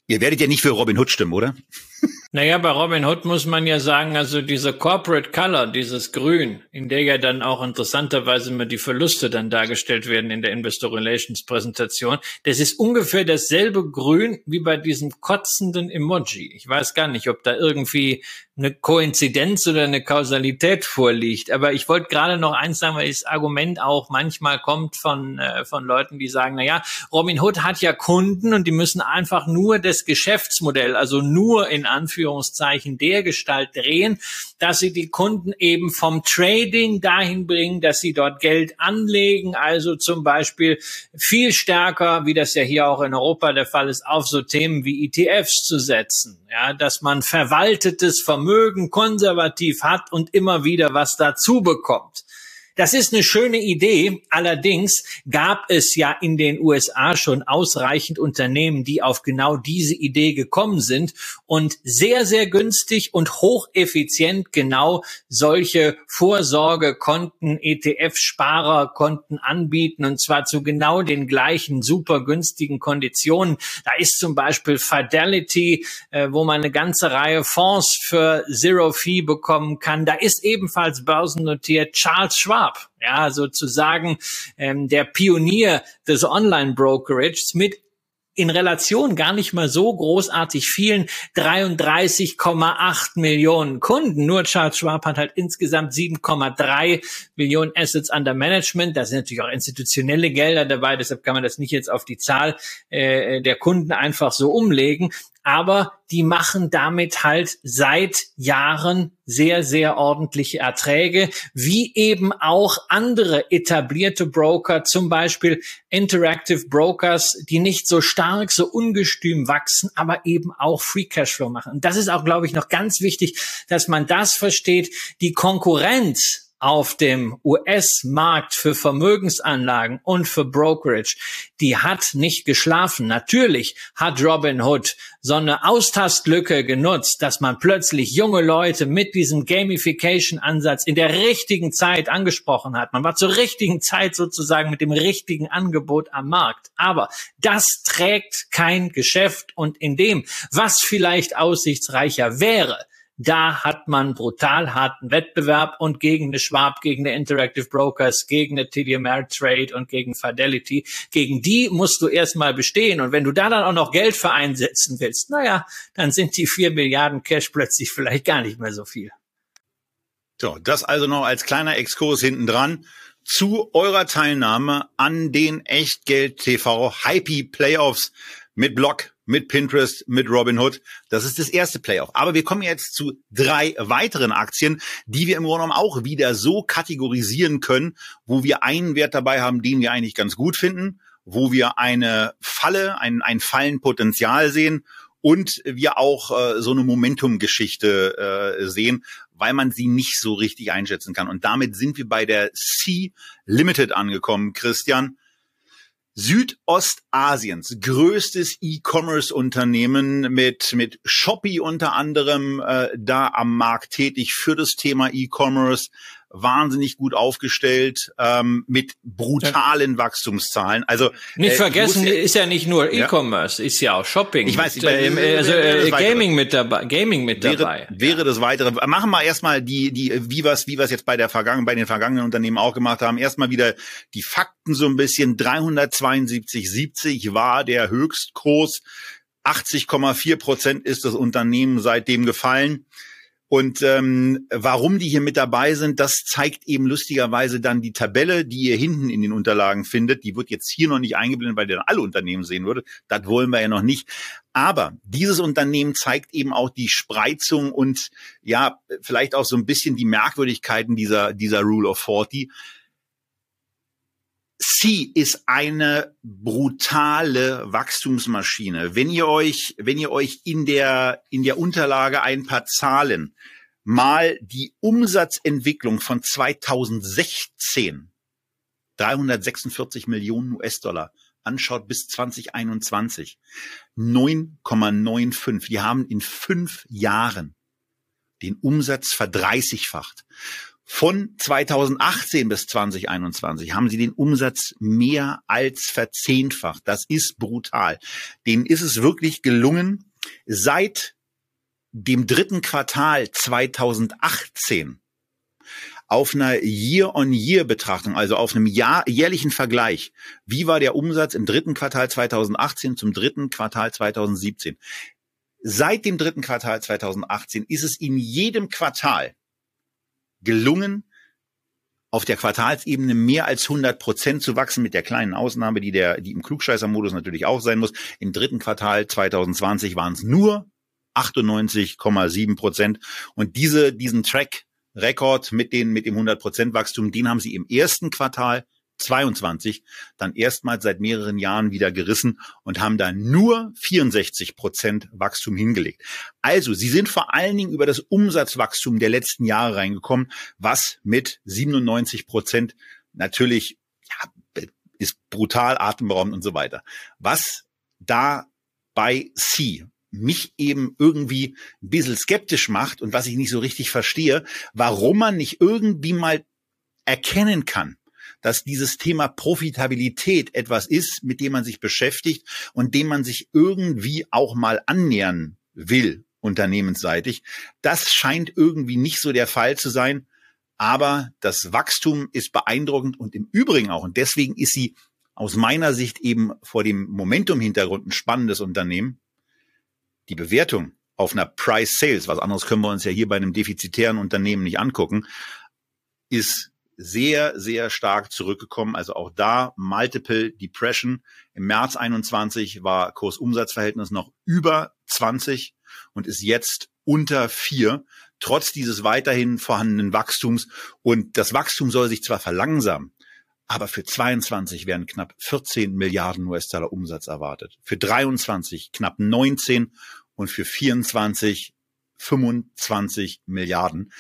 ihr werdet ja nicht für Robinhood stimmen, oder? Naja, bei Robin Hood muss man ja sagen, also diese Corporate Color, dieses Grün, in der ja dann auch interessanterweise immer die Verluste dann dargestellt werden in der Investor Relations Präsentation, das ist ungefähr dasselbe Grün wie bei diesem kotzenden Emoji. Ich weiß gar nicht, ob da irgendwie eine Koinzidenz oder eine Kausalität vorliegt. Aber ich wollte gerade noch eins sagen, weil das Argument auch manchmal kommt von, äh, von Leuten, die sagen, na ja, Robin Hood hat ja Kunden und die müssen einfach nur das Geschäftsmodell, also nur in Anführungszeichen der Gestalt drehen, dass sie die Kunden eben vom Trading dahin bringen, dass sie dort Geld anlegen, also zum Beispiel viel stärker, wie das ja hier auch in Europa der Fall ist, auf so Themen wie ETFs zu setzen. Ja, dass man verwaltetes Vermögen konservativ hat und immer wieder was dazu bekommt. Das ist eine schöne Idee. Allerdings gab es ja in den USA schon ausreichend Unternehmen, die auf genau diese Idee gekommen sind und sehr, sehr günstig und hocheffizient genau solche Vorsorgekonten, ETF-Sparerkonten anbieten und zwar zu genau den gleichen super günstigen Konditionen. Da ist zum Beispiel Fidelity, äh, wo man eine ganze Reihe Fonds für Zero Fee bekommen kann. Da ist ebenfalls börsennotiert Charles Schwab Schwab, ja, sozusagen ähm, der Pionier des Online-Brokerages mit in Relation gar nicht mal so großartig vielen 33,8 Millionen Kunden. Nur Charles Schwab hat halt insgesamt 7,3 Millionen Assets under Management. Da sind natürlich auch institutionelle Gelder dabei, deshalb kann man das nicht jetzt auf die Zahl äh, der Kunden einfach so umlegen aber die machen damit halt seit Jahren sehr, sehr ordentliche Erträge, wie eben auch andere etablierte Broker, zum Beispiel Interactive Brokers, die nicht so stark, so ungestüm wachsen, aber eben auch Free Cashflow machen. Und das ist auch, glaube ich, noch ganz wichtig, dass man das versteht. Die Konkurrenz auf dem US-Markt für Vermögensanlagen und für Brokerage, die hat nicht geschlafen. Natürlich hat Robinhood so eine Austastlücke genutzt, dass man plötzlich junge Leute mit diesem Gamification-Ansatz in der richtigen Zeit angesprochen hat. Man war zur richtigen Zeit sozusagen mit dem richtigen Angebot am Markt. Aber das trägt kein Geschäft und in dem, was vielleicht aussichtsreicher wäre, da hat man brutal harten Wettbewerb und gegen eine Schwab, gegen eine Interactive Brokers, gegen eine TD Ameritrade und gegen Fidelity, gegen die musst du erstmal bestehen. Und wenn du da dann auch noch Geld für einsetzen willst, naja, dann sind die vier Milliarden Cash plötzlich vielleicht gar nicht mehr so viel. So, das also noch als kleiner Exkurs hinten dran zu eurer Teilnahme an den Echtgeld TV Hypey Playoffs mit Blog, mit Pinterest, mit Robinhood. Das ist das erste Playoff. Aber wir kommen jetzt zu drei weiteren Aktien, die wir im Grunde genommen auch wieder so kategorisieren können, wo wir einen Wert dabei haben, den wir eigentlich ganz gut finden, wo wir eine Falle, ein, ein Fallenpotenzial sehen und wir auch äh, so eine Momentum-Geschichte äh, sehen, weil man sie nicht so richtig einschätzen kann. Und damit sind wir bei der C Limited angekommen, Christian. Südostasiens größtes E-Commerce-Unternehmen mit, mit Shopee unter anderem äh, da am Markt tätig für das Thema E-Commerce wahnsinnig gut aufgestellt ähm, mit brutalen ja. Wachstumszahlen. Also nicht äh, vergessen, muss, ist ja nicht nur E-Commerce, ja. ist ja auch Shopping. Ich weiß, mit, äh, also äh, Gaming mit dabei, Gaming mit wäre, dabei. Wäre das weitere. Machen wir erstmal die die wie wir wie es jetzt bei der vergangenen bei den vergangenen Unternehmen auch gemacht haben. Erstmal wieder die Fakten so ein bisschen 372,70 war der Höchstkurs. 80,4 Prozent ist das Unternehmen seitdem gefallen. Und ähm, warum die hier mit dabei sind, das zeigt eben lustigerweise dann die Tabelle, die ihr hinten in den Unterlagen findet. Die wird jetzt hier noch nicht eingeblendet, weil ihr dann alle Unternehmen sehen würde. Das wollen wir ja noch nicht. Aber dieses Unternehmen zeigt eben auch die Spreizung und ja, vielleicht auch so ein bisschen die Merkwürdigkeiten dieser, dieser Rule of 40. C ist eine brutale Wachstumsmaschine. Wenn ihr euch, wenn ihr euch in der, in der Unterlage ein paar Zahlen mal die Umsatzentwicklung von 2016, 346 Millionen US-Dollar, anschaut bis 2021, 9,95. Wir haben in fünf Jahren den Umsatz verdreißigfacht. Von 2018 bis 2021 haben sie den Umsatz mehr als verzehnfacht. Das ist brutal. Denen ist es wirklich gelungen, seit dem dritten Quartal 2018 auf einer Year-on-Year-Betrachtung, also auf einem Jahr, jährlichen Vergleich, wie war der Umsatz im dritten Quartal 2018 zum dritten Quartal 2017? Seit dem dritten Quartal 2018 ist es in jedem Quartal gelungen, auf der Quartalsebene mehr als 100 Prozent zu wachsen, mit der kleinen Ausnahme, die der, die im Klugscheißer-Modus natürlich auch sein muss. Im dritten Quartal 2020 waren es nur 98,7 Prozent. Und diese, diesen Track Rekord mit den, mit dem 100 Prozent Wachstum, den haben sie im ersten Quartal 22 dann erstmals seit mehreren Jahren wieder gerissen und haben da nur 64 Prozent Wachstum hingelegt. Also, sie sind vor allen Dingen über das Umsatzwachstum der letzten Jahre reingekommen, was mit 97 Prozent natürlich ja, ist brutal atemberaubend und so weiter. Was da bei C mich eben irgendwie ein bisschen skeptisch macht und was ich nicht so richtig verstehe, warum man nicht irgendwie mal erkennen kann, dass dieses Thema Profitabilität etwas ist, mit dem man sich beschäftigt und dem man sich irgendwie auch mal annähern will, unternehmensseitig. Das scheint irgendwie nicht so der Fall zu sein. Aber das Wachstum ist beeindruckend und im Übrigen auch. Und deswegen ist sie aus meiner Sicht eben vor dem Momentum-Hintergrund ein spannendes Unternehmen. Die Bewertung auf einer Price Sales, was anderes können wir uns ja hier bei einem defizitären Unternehmen nicht angucken, ist sehr, sehr stark zurückgekommen. Also auch da Multiple Depression. Im März 21 war Kursumsatzverhältnis noch über 20 und ist jetzt unter vier, trotz dieses weiterhin vorhandenen Wachstums. Und das Wachstum soll sich zwar verlangsamen, aber für 22 werden knapp 14 Milliarden US-Dollar Umsatz erwartet. Für 23 knapp 19 und für 24 25 Milliarden.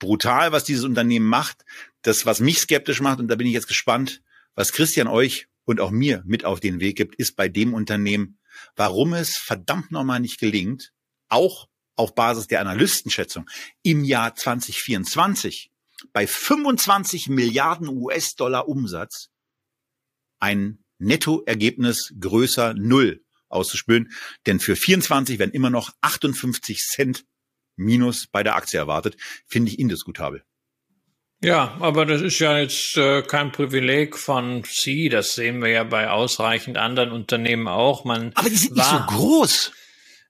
Brutal, was dieses Unternehmen macht. Das, was mich skeptisch macht, und da bin ich jetzt gespannt, was Christian euch und auch mir mit auf den Weg gibt, ist bei dem Unternehmen, warum es verdammt nochmal nicht gelingt, auch auf Basis der Analystenschätzung im Jahr 2024 bei 25 Milliarden US-Dollar Umsatz ein Nettoergebnis größer Null auszuspülen. Denn für 24 werden immer noch 58 Cent Minus bei der Aktie erwartet. Finde ich indiskutabel. Ja, aber das ist ja jetzt äh, kein Privileg von Sie. Das sehen wir ja bei ausreichend anderen Unternehmen auch. Man aber die sind nicht so groß.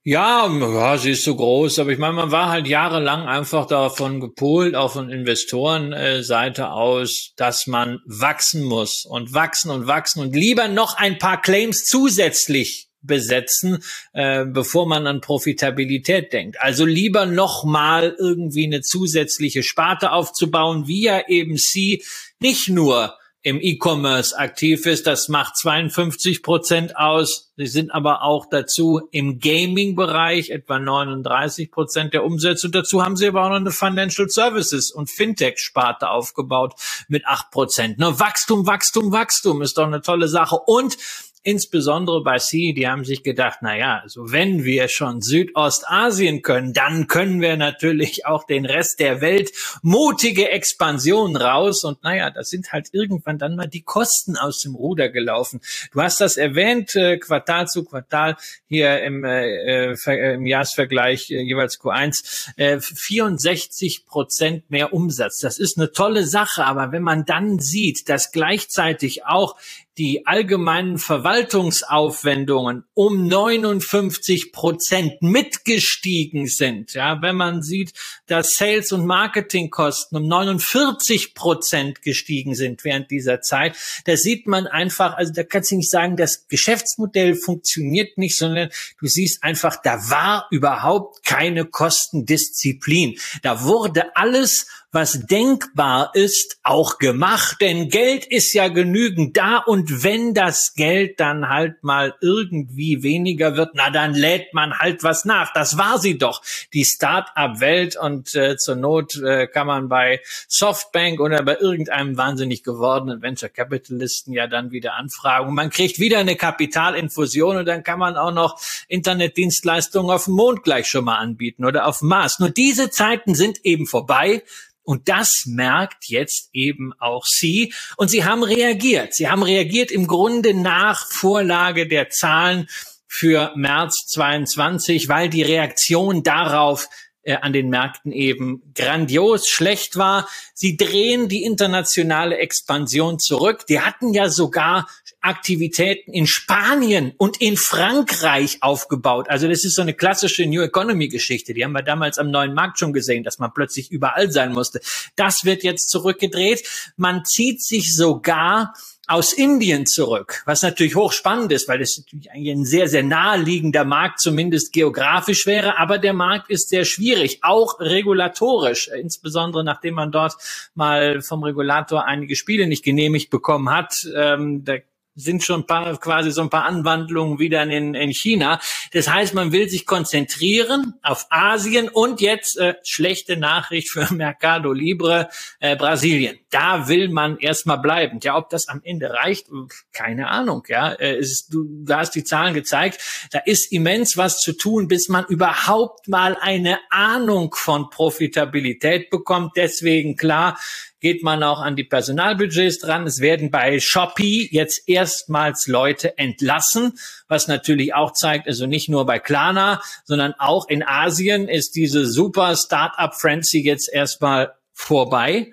Ja, ja, sie ist so groß, aber ich meine, man war halt jahrelang einfach davon gepolt, auch von Investorenseite aus, dass man wachsen muss und wachsen und wachsen und lieber noch ein paar Claims zusätzlich besetzen, äh, bevor man an Profitabilität denkt. Also lieber noch mal irgendwie eine zusätzliche Sparte aufzubauen, wie ja eben sie nicht nur im E-Commerce aktiv ist. Das macht 52 Prozent aus. Sie sind aber auch dazu im Gaming-Bereich etwa 39 Prozent der Umsätze. Und dazu haben sie aber auch noch eine Financial Services und Fintech-Sparte aufgebaut mit 8 Prozent. Ne, Wachstum, Wachstum, Wachstum ist doch eine tolle Sache. Und insbesondere bei C, die haben sich gedacht, na ja, also wenn wir schon Südostasien können, dann können wir natürlich auch den Rest der Welt mutige Expansion raus und naja, da sind halt irgendwann dann mal die Kosten aus dem Ruder gelaufen. Du hast das erwähnt, äh, Quartal zu Quartal hier im, äh, äh im Jahresvergleich äh, jeweils Q1, äh, 64 Prozent mehr Umsatz. Das ist eine tolle Sache, aber wenn man dann sieht, dass gleichzeitig auch die allgemeinen Verwaltungsaufwendungen um 59 Prozent mitgestiegen sind. Ja, wenn man sieht, dass Sales- und Marketingkosten um 49 Prozent gestiegen sind während dieser Zeit, da sieht man einfach, also da kannst du nicht sagen, das Geschäftsmodell funktioniert nicht, sondern du siehst einfach, da war überhaupt keine Kostendisziplin. Da wurde alles was denkbar ist, auch gemacht. Denn Geld ist ja genügend da und wenn das Geld dann halt mal irgendwie weniger wird, na dann lädt man halt was nach. Das war sie doch, die Start-up-Welt und äh, zur Not äh, kann man bei Softbank oder bei irgendeinem wahnsinnig gewordenen Venture Capitalisten ja dann wieder anfragen. Man kriegt wieder eine Kapitalinfusion und dann kann man auch noch Internetdienstleistungen auf dem Mond gleich schon mal anbieten oder auf Mars. Nur diese Zeiten sind eben vorbei. Und das merkt jetzt eben auch Sie. Und Sie haben reagiert. Sie haben reagiert im Grunde nach Vorlage der Zahlen für März 22, weil die Reaktion darauf äh, an den Märkten eben grandios schlecht war. Sie drehen die internationale Expansion zurück. Die hatten ja sogar Aktivitäten in Spanien und in Frankreich aufgebaut. Also das ist so eine klassische New Economy Geschichte. Die haben wir damals am neuen Markt schon gesehen, dass man plötzlich überall sein musste. Das wird jetzt zurückgedreht. Man zieht sich sogar aus Indien zurück, was natürlich hochspannend ist, weil es natürlich ein sehr, sehr naheliegender Markt zumindest geografisch wäre, aber der Markt ist sehr schwierig, auch regulatorisch, insbesondere nachdem man dort mal vom Regulator einige Spiele nicht genehmigt bekommen hat. Ähm, da sind schon ein paar, quasi so ein paar Anwandlungen wieder in, in China. Das heißt, man will sich konzentrieren auf Asien und jetzt äh, schlechte Nachricht für Mercado Libre äh, Brasilien. Da will man erstmal bleiben. Ja, ob das am Ende reicht, keine Ahnung. Ja, äh, ist, du, du hast die Zahlen gezeigt. Da ist immens was zu tun, bis man überhaupt mal eine Ahnung von Profitabilität bekommt. Deswegen klar, geht man auch an die Personalbudgets dran. Es werden bei Shopee jetzt erstmals Leute entlassen, was natürlich auch zeigt, also nicht nur bei Klarna, sondern auch in Asien ist diese super Startup Frenzy jetzt erstmal vorbei.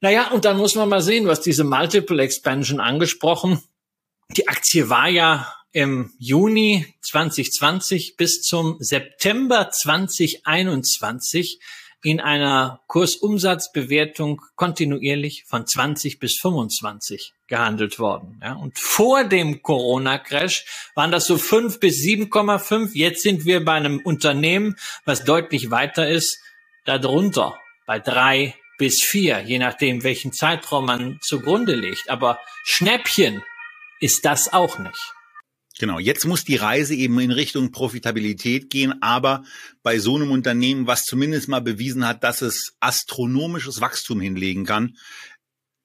Naja, und dann muss man mal sehen, was diese Multiple Expansion angesprochen. Die Aktie war ja im Juni 2020 bis zum September 2021 in einer Kursumsatzbewertung kontinuierlich von 20 bis 25 gehandelt worden. Ja, und vor dem Corona-Crash waren das so 5 bis 7,5. Jetzt sind wir bei einem Unternehmen, was deutlich weiter ist, darunter bei drei bis vier, je nachdem, welchen Zeitraum man zugrunde legt. Aber Schnäppchen ist das auch nicht. Genau, jetzt muss die Reise eben in Richtung Profitabilität gehen, aber bei so einem Unternehmen, was zumindest mal bewiesen hat, dass es astronomisches Wachstum hinlegen kann,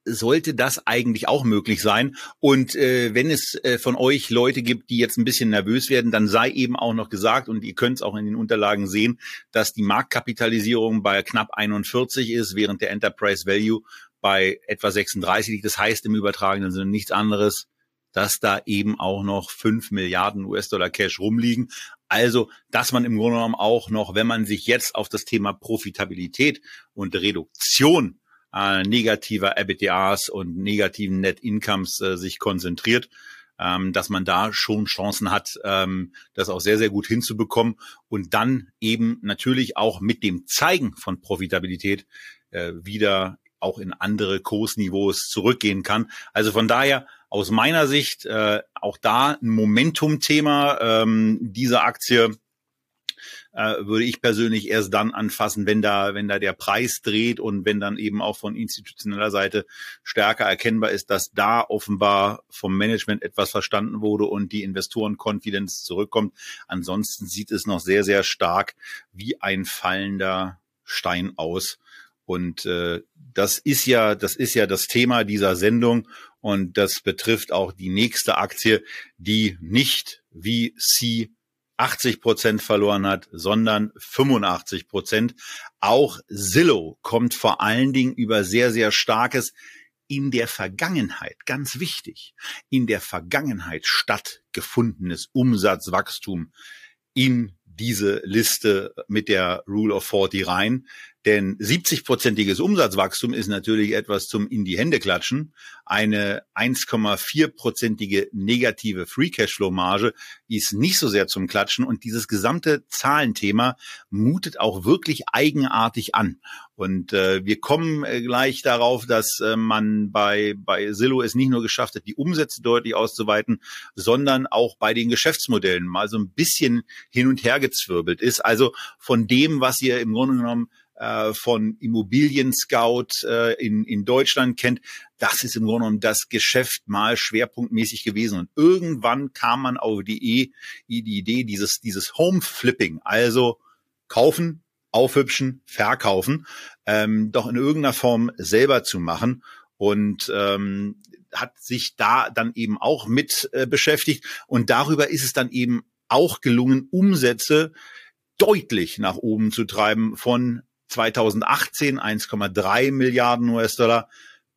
sollte das eigentlich auch möglich sein. Und äh, wenn es äh, von euch Leute gibt, die jetzt ein bisschen nervös werden, dann sei eben auch noch gesagt, und ihr könnt es auch in den Unterlagen sehen, dass die Marktkapitalisierung bei knapp 41 ist, während der Enterprise Value bei etwa 36 liegt. Das heißt im übertragenen Sinne nichts anderes, dass da eben auch noch fünf Milliarden US-Dollar Cash rumliegen. Also, dass man im Grunde genommen auch noch, wenn man sich jetzt auf das Thema Profitabilität und Reduktion äh, negativer EBITDAs und negativen Net Incomes äh, sich konzentriert, ähm, dass man da schon Chancen hat, ähm, das auch sehr, sehr gut hinzubekommen und dann eben natürlich auch mit dem Zeigen von Profitabilität äh, wieder auch in andere Kursniveaus zurückgehen kann. Also von daher aus meiner Sicht äh, auch da ein Momentum-Thema. Ähm, diese Aktie äh, würde ich persönlich erst dann anfassen, wenn da, wenn da der Preis dreht und wenn dann eben auch von institutioneller Seite stärker erkennbar ist, dass da offenbar vom Management etwas verstanden wurde und die Investoren-Confidence zurückkommt. Ansonsten sieht es noch sehr, sehr stark wie ein fallender Stein aus. Und äh, das ist ja, das ist ja das Thema dieser Sendung und das betrifft auch die nächste Aktie, die nicht wie sie 80 Prozent verloren hat, sondern 85 Prozent. Auch Zillow kommt vor allen Dingen über sehr, sehr starkes in der Vergangenheit, ganz wichtig, in der Vergangenheit stattgefundenes Umsatzwachstum in diese Liste mit der Rule of 40 rein. Denn 70-prozentiges Umsatzwachstum ist natürlich etwas zum in die Hände klatschen. Eine 1,4-prozentige negative Free Cashflow Marge ist nicht so sehr zum Klatschen und dieses gesamte Zahlenthema mutet auch wirklich eigenartig an. Und äh, wir kommen äh, gleich darauf, dass äh, man bei, bei Zillow es nicht nur geschafft hat, die Umsätze deutlich auszuweiten, sondern auch bei den Geschäftsmodellen mal so ein bisschen hin und her gezwirbelt ist. Also von dem, was ihr im Grunde genommen äh, von Immobilien Scout äh, in, in Deutschland kennt. Das ist im Grunde genommen das Geschäft mal schwerpunktmäßig gewesen. Und irgendwann kam man auf die, die Idee dieses, dieses Home Flipping, also kaufen, aufhübschen, verkaufen, ähm, doch in irgendeiner Form selber zu machen. Und ähm, hat sich da dann eben auch mit äh, beschäftigt. Und darüber ist es dann eben auch gelungen, Umsätze deutlich nach oben zu treiben von 2018 1,3 Milliarden US-Dollar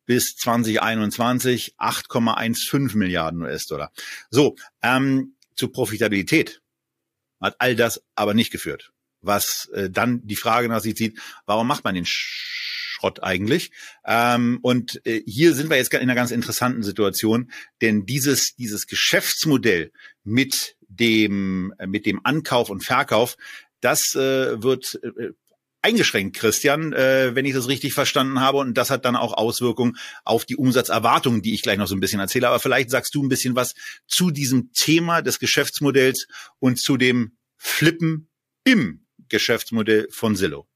bis 2021 8,15 Milliarden US-Dollar. So, ähm, zu Profitabilität hat all das aber nicht geführt. Was äh, dann die Frage nach sich zieht, warum macht man den Schrott eigentlich? Ähm, und äh, hier sind wir jetzt in einer ganz interessanten Situation, denn dieses, dieses Geschäftsmodell mit dem, mit dem Ankauf und Verkauf, das äh, wird äh, eingeschränkt, Christian, äh, wenn ich das richtig verstanden habe. Und das hat dann auch Auswirkungen auf die Umsatzerwartungen, die ich gleich noch so ein bisschen erzähle. Aber vielleicht sagst du ein bisschen was zu diesem Thema des Geschäftsmodells und zu dem Flippen im Geschäftsmodell von Zillow.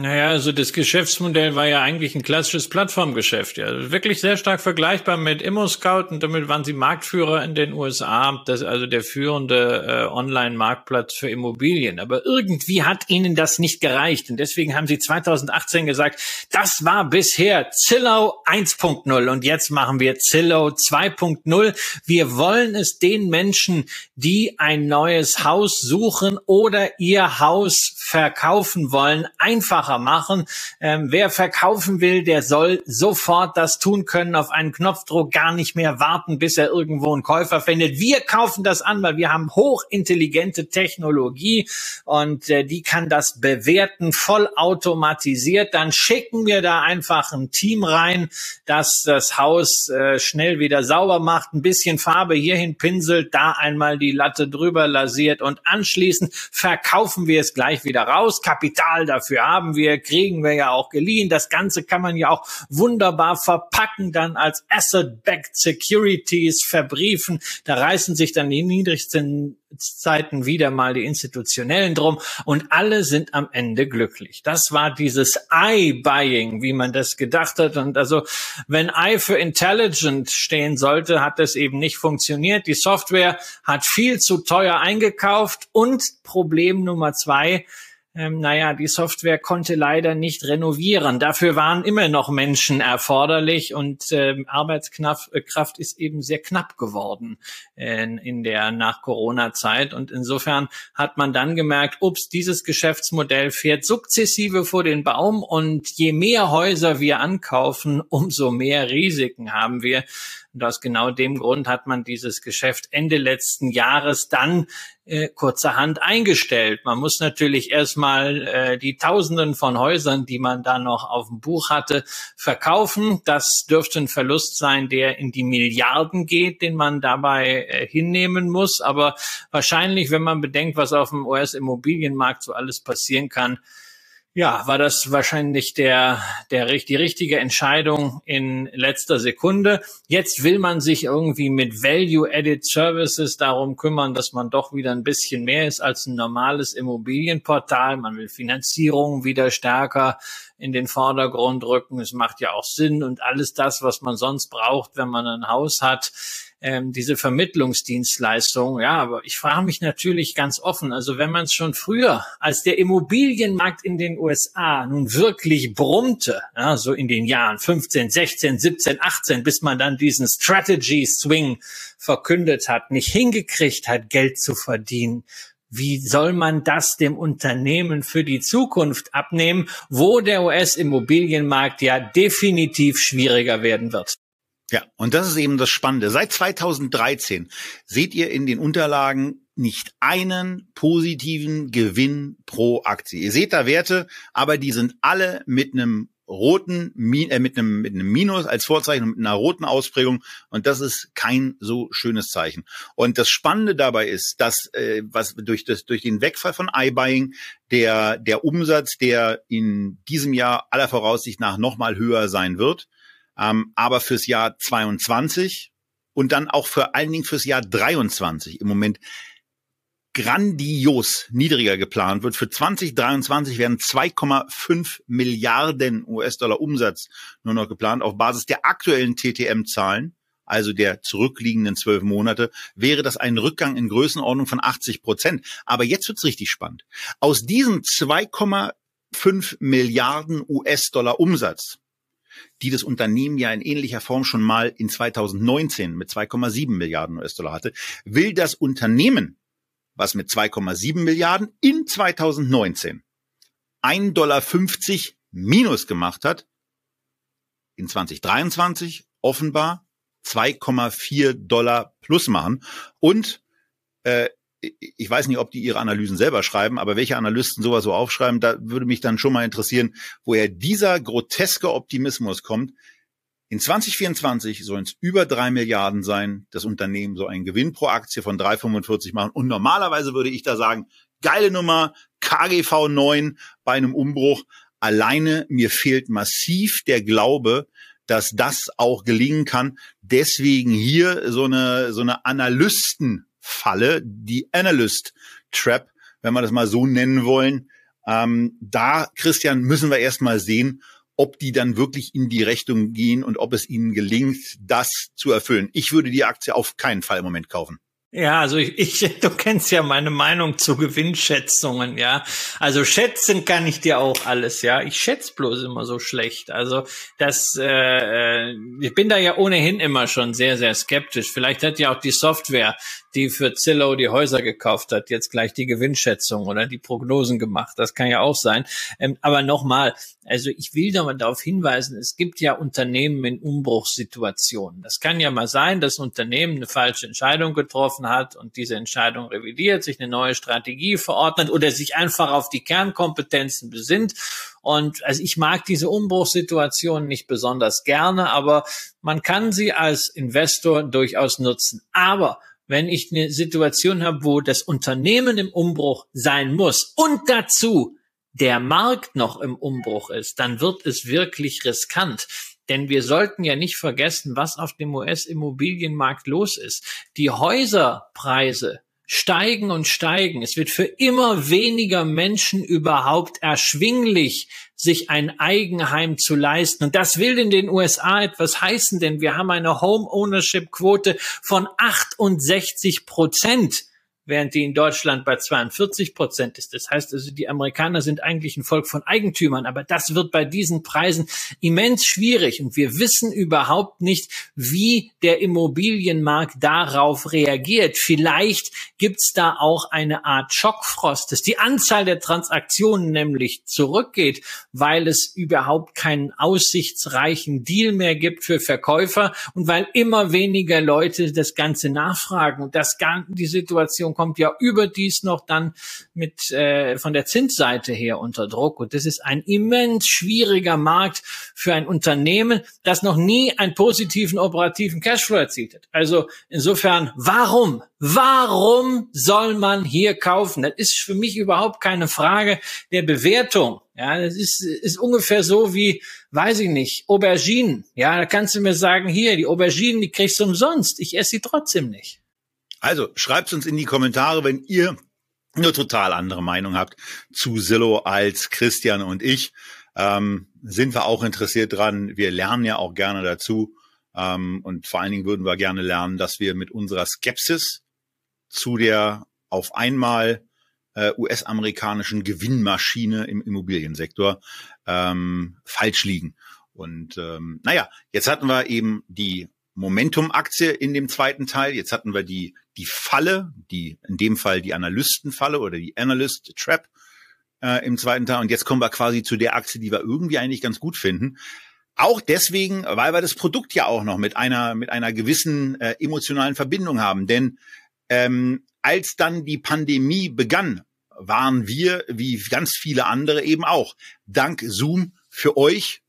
Naja, also das Geschäftsmodell war ja eigentlich ein klassisches Plattformgeschäft. Ja. Wirklich sehr stark vergleichbar mit ImmoScout und damit waren sie Marktführer in den USA, das also der führende äh, Online-Marktplatz für Immobilien. Aber irgendwie hat ihnen das nicht gereicht und deswegen haben sie 2018 gesagt, das war bisher Zillow 1.0 und jetzt machen wir Zillow 2.0. Wir wollen es den Menschen, die ein neues Haus suchen oder ihr Haus verkaufen wollen, einfach einfacher machen. Ähm, wer verkaufen will, der soll sofort das tun können, auf einen Knopfdruck gar nicht mehr warten, bis er irgendwo einen Käufer findet. Wir kaufen das an, weil wir haben hochintelligente Technologie und äh, die kann das bewerten, voll automatisiert. Dann schicken wir da einfach ein Team rein, das das Haus äh, schnell wieder sauber macht, ein bisschen Farbe hierhin pinselt, da einmal die Latte drüber lasiert und anschließend verkaufen wir es gleich wieder raus. Kapital dafür haben haben wir, kriegen wir ja auch geliehen. Das Ganze kann man ja auch wunderbar verpacken, dann als Asset-Backed Securities verbriefen. Da reißen sich dann die niedrigsten Zeiten wieder mal die Institutionellen drum und alle sind am Ende glücklich. Das war dieses I-Buying, wie man das gedacht hat. Und also, wenn I für intelligent stehen sollte, hat das eben nicht funktioniert. Die Software hat viel zu teuer eingekauft und Problem Nummer zwei, ähm, naja, die Software konnte leider nicht renovieren. Dafür waren immer noch Menschen erforderlich und ähm, Arbeitskraft äh, ist eben sehr knapp geworden in, in der Nach-Corona-Zeit. Und insofern hat man dann gemerkt, ups, dieses Geschäftsmodell fährt sukzessive vor den Baum und je mehr Häuser wir ankaufen, umso mehr Risiken haben wir. Und aus genau dem Grund hat man dieses Geschäft Ende letzten Jahres dann äh, kurzerhand eingestellt. Man muss natürlich erstmal äh, die Tausenden von Häusern, die man da noch auf dem Buch hatte, verkaufen. Das dürfte ein Verlust sein, der in die Milliarden geht, den man dabei äh, hinnehmen muss. Aber wahrscheinlich, wenn man bedenkt, was auf dem US-Immobilienmarkt so alles passieren kann, ja, war das wahrscheinlich der, der, die richtige Entscheidung in letzter Sekunde. Jetzt will man sich irgendwie mit Value-Added Services darum kümmern, dass man doch wieder ein bisschen mehr ist als ein normales Immobilienportal. Man will Finanzierung wieder stärker in den Vordergrund rücken. Es macht ja auch Sinn und alles das, was man sonst braucht, wenn man ein Haus hat ähm, diese Vermittlungsdienstleistung. Ja, aber ich frage mich natürlich ganz offen, also wenn man es schon früher, als der Immobilienmarkt in den USA nun wirklich brummte, ja, so in den Jahren 15, 16, 17, 18, bis man dann diesen Strategy Swing verkündet hat, nicht hingekriegt hat, Geld zu verdienen, wie soll man das dem Unternehmen für die Zukunft abnehmen, wo der US-Immobilienmarkt ja definitiv schwieriger werden wird? Ja, und das ist eben das Spannende. Seit 2013 seht ihr in den Unterlagen nicht einen positiven Gewinn pro Aktie. Ihr seht da Werte, aber die sind alle mit einem roten, äh, mit einem, mit einem Minus als Vorzeichen und mit einer roten Ausprägung. Und das ist kein so schönes Zeichen. Und das Spannende dabei ist, dass, äh, was durch das, durch den Wegfall von iBuying der, der Umsatz, der in diesem Jahr aller Voraussicht nach nochmal höher sein wird, ähm, aber fürs Jahr 22 und dann auch vor allen Dingen fürs Jahr 23 im Moment grandios niedriger geplant wird. Für 2023 werden 2,5 Milliarden US-Dollar Umsatz nur noch geplant. Auf Basis der aktuellen TTM-Zahlen, also der zurückliegenden zwölf Monate, wäre das ein Rückgang in Größenordnung von 80 Prozent. Aber jetzt wird's richtig spannend. Aus diesen 2,5 Milliarden US-Dollar Umsatz die das Unternehmen ja in ähnlicher Form schon mal in 2019 mit 2,7 Milliarden US-Dollar hatte, will das Unternehmen, was mit 2,7 Milliarden in 2019 1,50 Dollar minus gemacht hat, in 2023 offenbar 2,4 Dollar plus machen. Und äh, ich weiß nicht, ob die ihre Analysen selber schreiben, aber welche Analysten sowas so aufschreiben, da würde mich dann schon mal interessieren, woher dieser groteske Optimismus kommt. In 2024 sollen es über drei Milliarden sein. Das Unternehmen soll einen Gewinn pro Aktie von 3,45 machen. Und normalerweise würde ich da sagen, geile Nummer, KGV 9 bei einem Umbruch. Alleine mir fehlt massiv der Glaube, dass das auch gelingen kann. Deswegen hier so eine, so eine Analysten Falle, die Analyst Trap, wenn wir das mal so nennen wollen. Ähm, da, Christian, müssen wir erstmal sehen, ob die dann wirklich in die Richtung gehen und ob es ihnen gelingt, das zu erfüllen. Ich würde die Aktie auf keinen Fall im Moment kaufen. Ja, also ich, ich, du kennst ja meine Meinung zu Gewinnschätzungen, ja. Also schätzen kann ich dir auch alles, ja. Ich schätze bloß immer so schlecht. Also das, äh, äh, ich bin da ja ohnehin immer schon sehr, sehr skeptisch. Vielleicht hat ja auch die Software, die für Zillow die Häuser gekauft hat, jetzt gleich die Gewinnschätzung oder die Prognosen gemacht. Das kann ja auch sein. Ähm, aber nochmal, also ich will da mal darauf hinweisen, es gibt ja Unternehmen in Umbruchssituationen. Das kann ja mal sein, dass ein Unternehmen eine falsche Entscheidung getroffen hat und diese Entscheidung revidiert, sich eine neue Strategie verordnet oder sich einfach auf die Kernkompetenzen besinnt. Und also ich mag diese Umbruchssituationen nicht besonders gerne, aber man kann sie als Investor durchaus nutzen. Aber wenn ich eine Situation habe, wo das Unternehmen im Umbruch sein muss und dazu der Markt noch im Umbruch ist, dann wird es wirklich riskant. Denn wir sollten ja nicht vergessen, was auf dem US-Immobilienmarkt los ist. Die Häuserpreise steigen und steigen. Es wird für immer weniger Menschen überhaupt erschwinglich, sich ein Eigenheim zu leisten. Und das will in den USA etwas heißen, denn wir haben eine Home Ownership Quote von 68 Prozent während die in Deutschland bei 42 Prozent ist. Das heißt also, die Amerikaner sind eigentlich ein Volk von Eigentümern, aber das wird bei diesen Preisen immens schwierig und wir wissen überhaupt nicht, wie der Immobilienmarkt darauf reagiert. Vielleicht gibt's da auch eine Art Schockfrost, dass die Anzahl der Transaktionen nämlich zurückgeht, weil es überhaupt keinen aussichtsreichen Deal mehr gibt für Verkäufer und weil immer weniger Leute das Ganze nachfragen und das die Situation kommt ja überdies noch dann mit äh, von der Zinsseite her unter Druck. Und das ist ein immens schwieriger Markt für ein Unternehmen, das noch nie einen positiven operativen Cashflow erzielt hat. Also insofern, warum? Warum soll man hier kaufen? Das ist für mich überhaupt keine Frage der Bewertung. Ja, das ist, ist ungefähr so wie, weiß ich nicht, Auberginen. Ja, da kannst du mir sagen, hier, die Auberginen, die kriegst du umsonst. Ich esse sie trotzdem nicht. Also schreibt uns in die Kommentare, wenn ihr eine total andere Meinung habt zu Zillow als Christian und ich. Ähm, sind wir auch interessiert dran. Wir lernen ja auch gerne dazu. Ähm, und vor allen Dingen würden wir gerne lernen, dass wir mit unserer Skepsis zu der auf einmal äh, US-amerikanischen Gewinnmaschine im Immobiliensektor ähm, falsch liegen. Und ähm, naja, jetzt hatten wir eben die Momentum-Aktie in dem zweiten Teil. Jetzt hatten wir die, die Falle, die, in dem Fall die Analystenfalle oder die Analyst Trap äh, im zweiten Teil. Und jetzt kommen wir quasi zu der Aktie, die wir irgendwie eigentlich ganz gut finden. Auch deswegen, weil wir das Produkt ja auch noch mit einer, mit einer gewissen äh, emotionalen Verbindung haben. Denn ähm, als dann die Pandemie begann, waren wir, wie ganz viele andere eben auch, dank Zoom für euch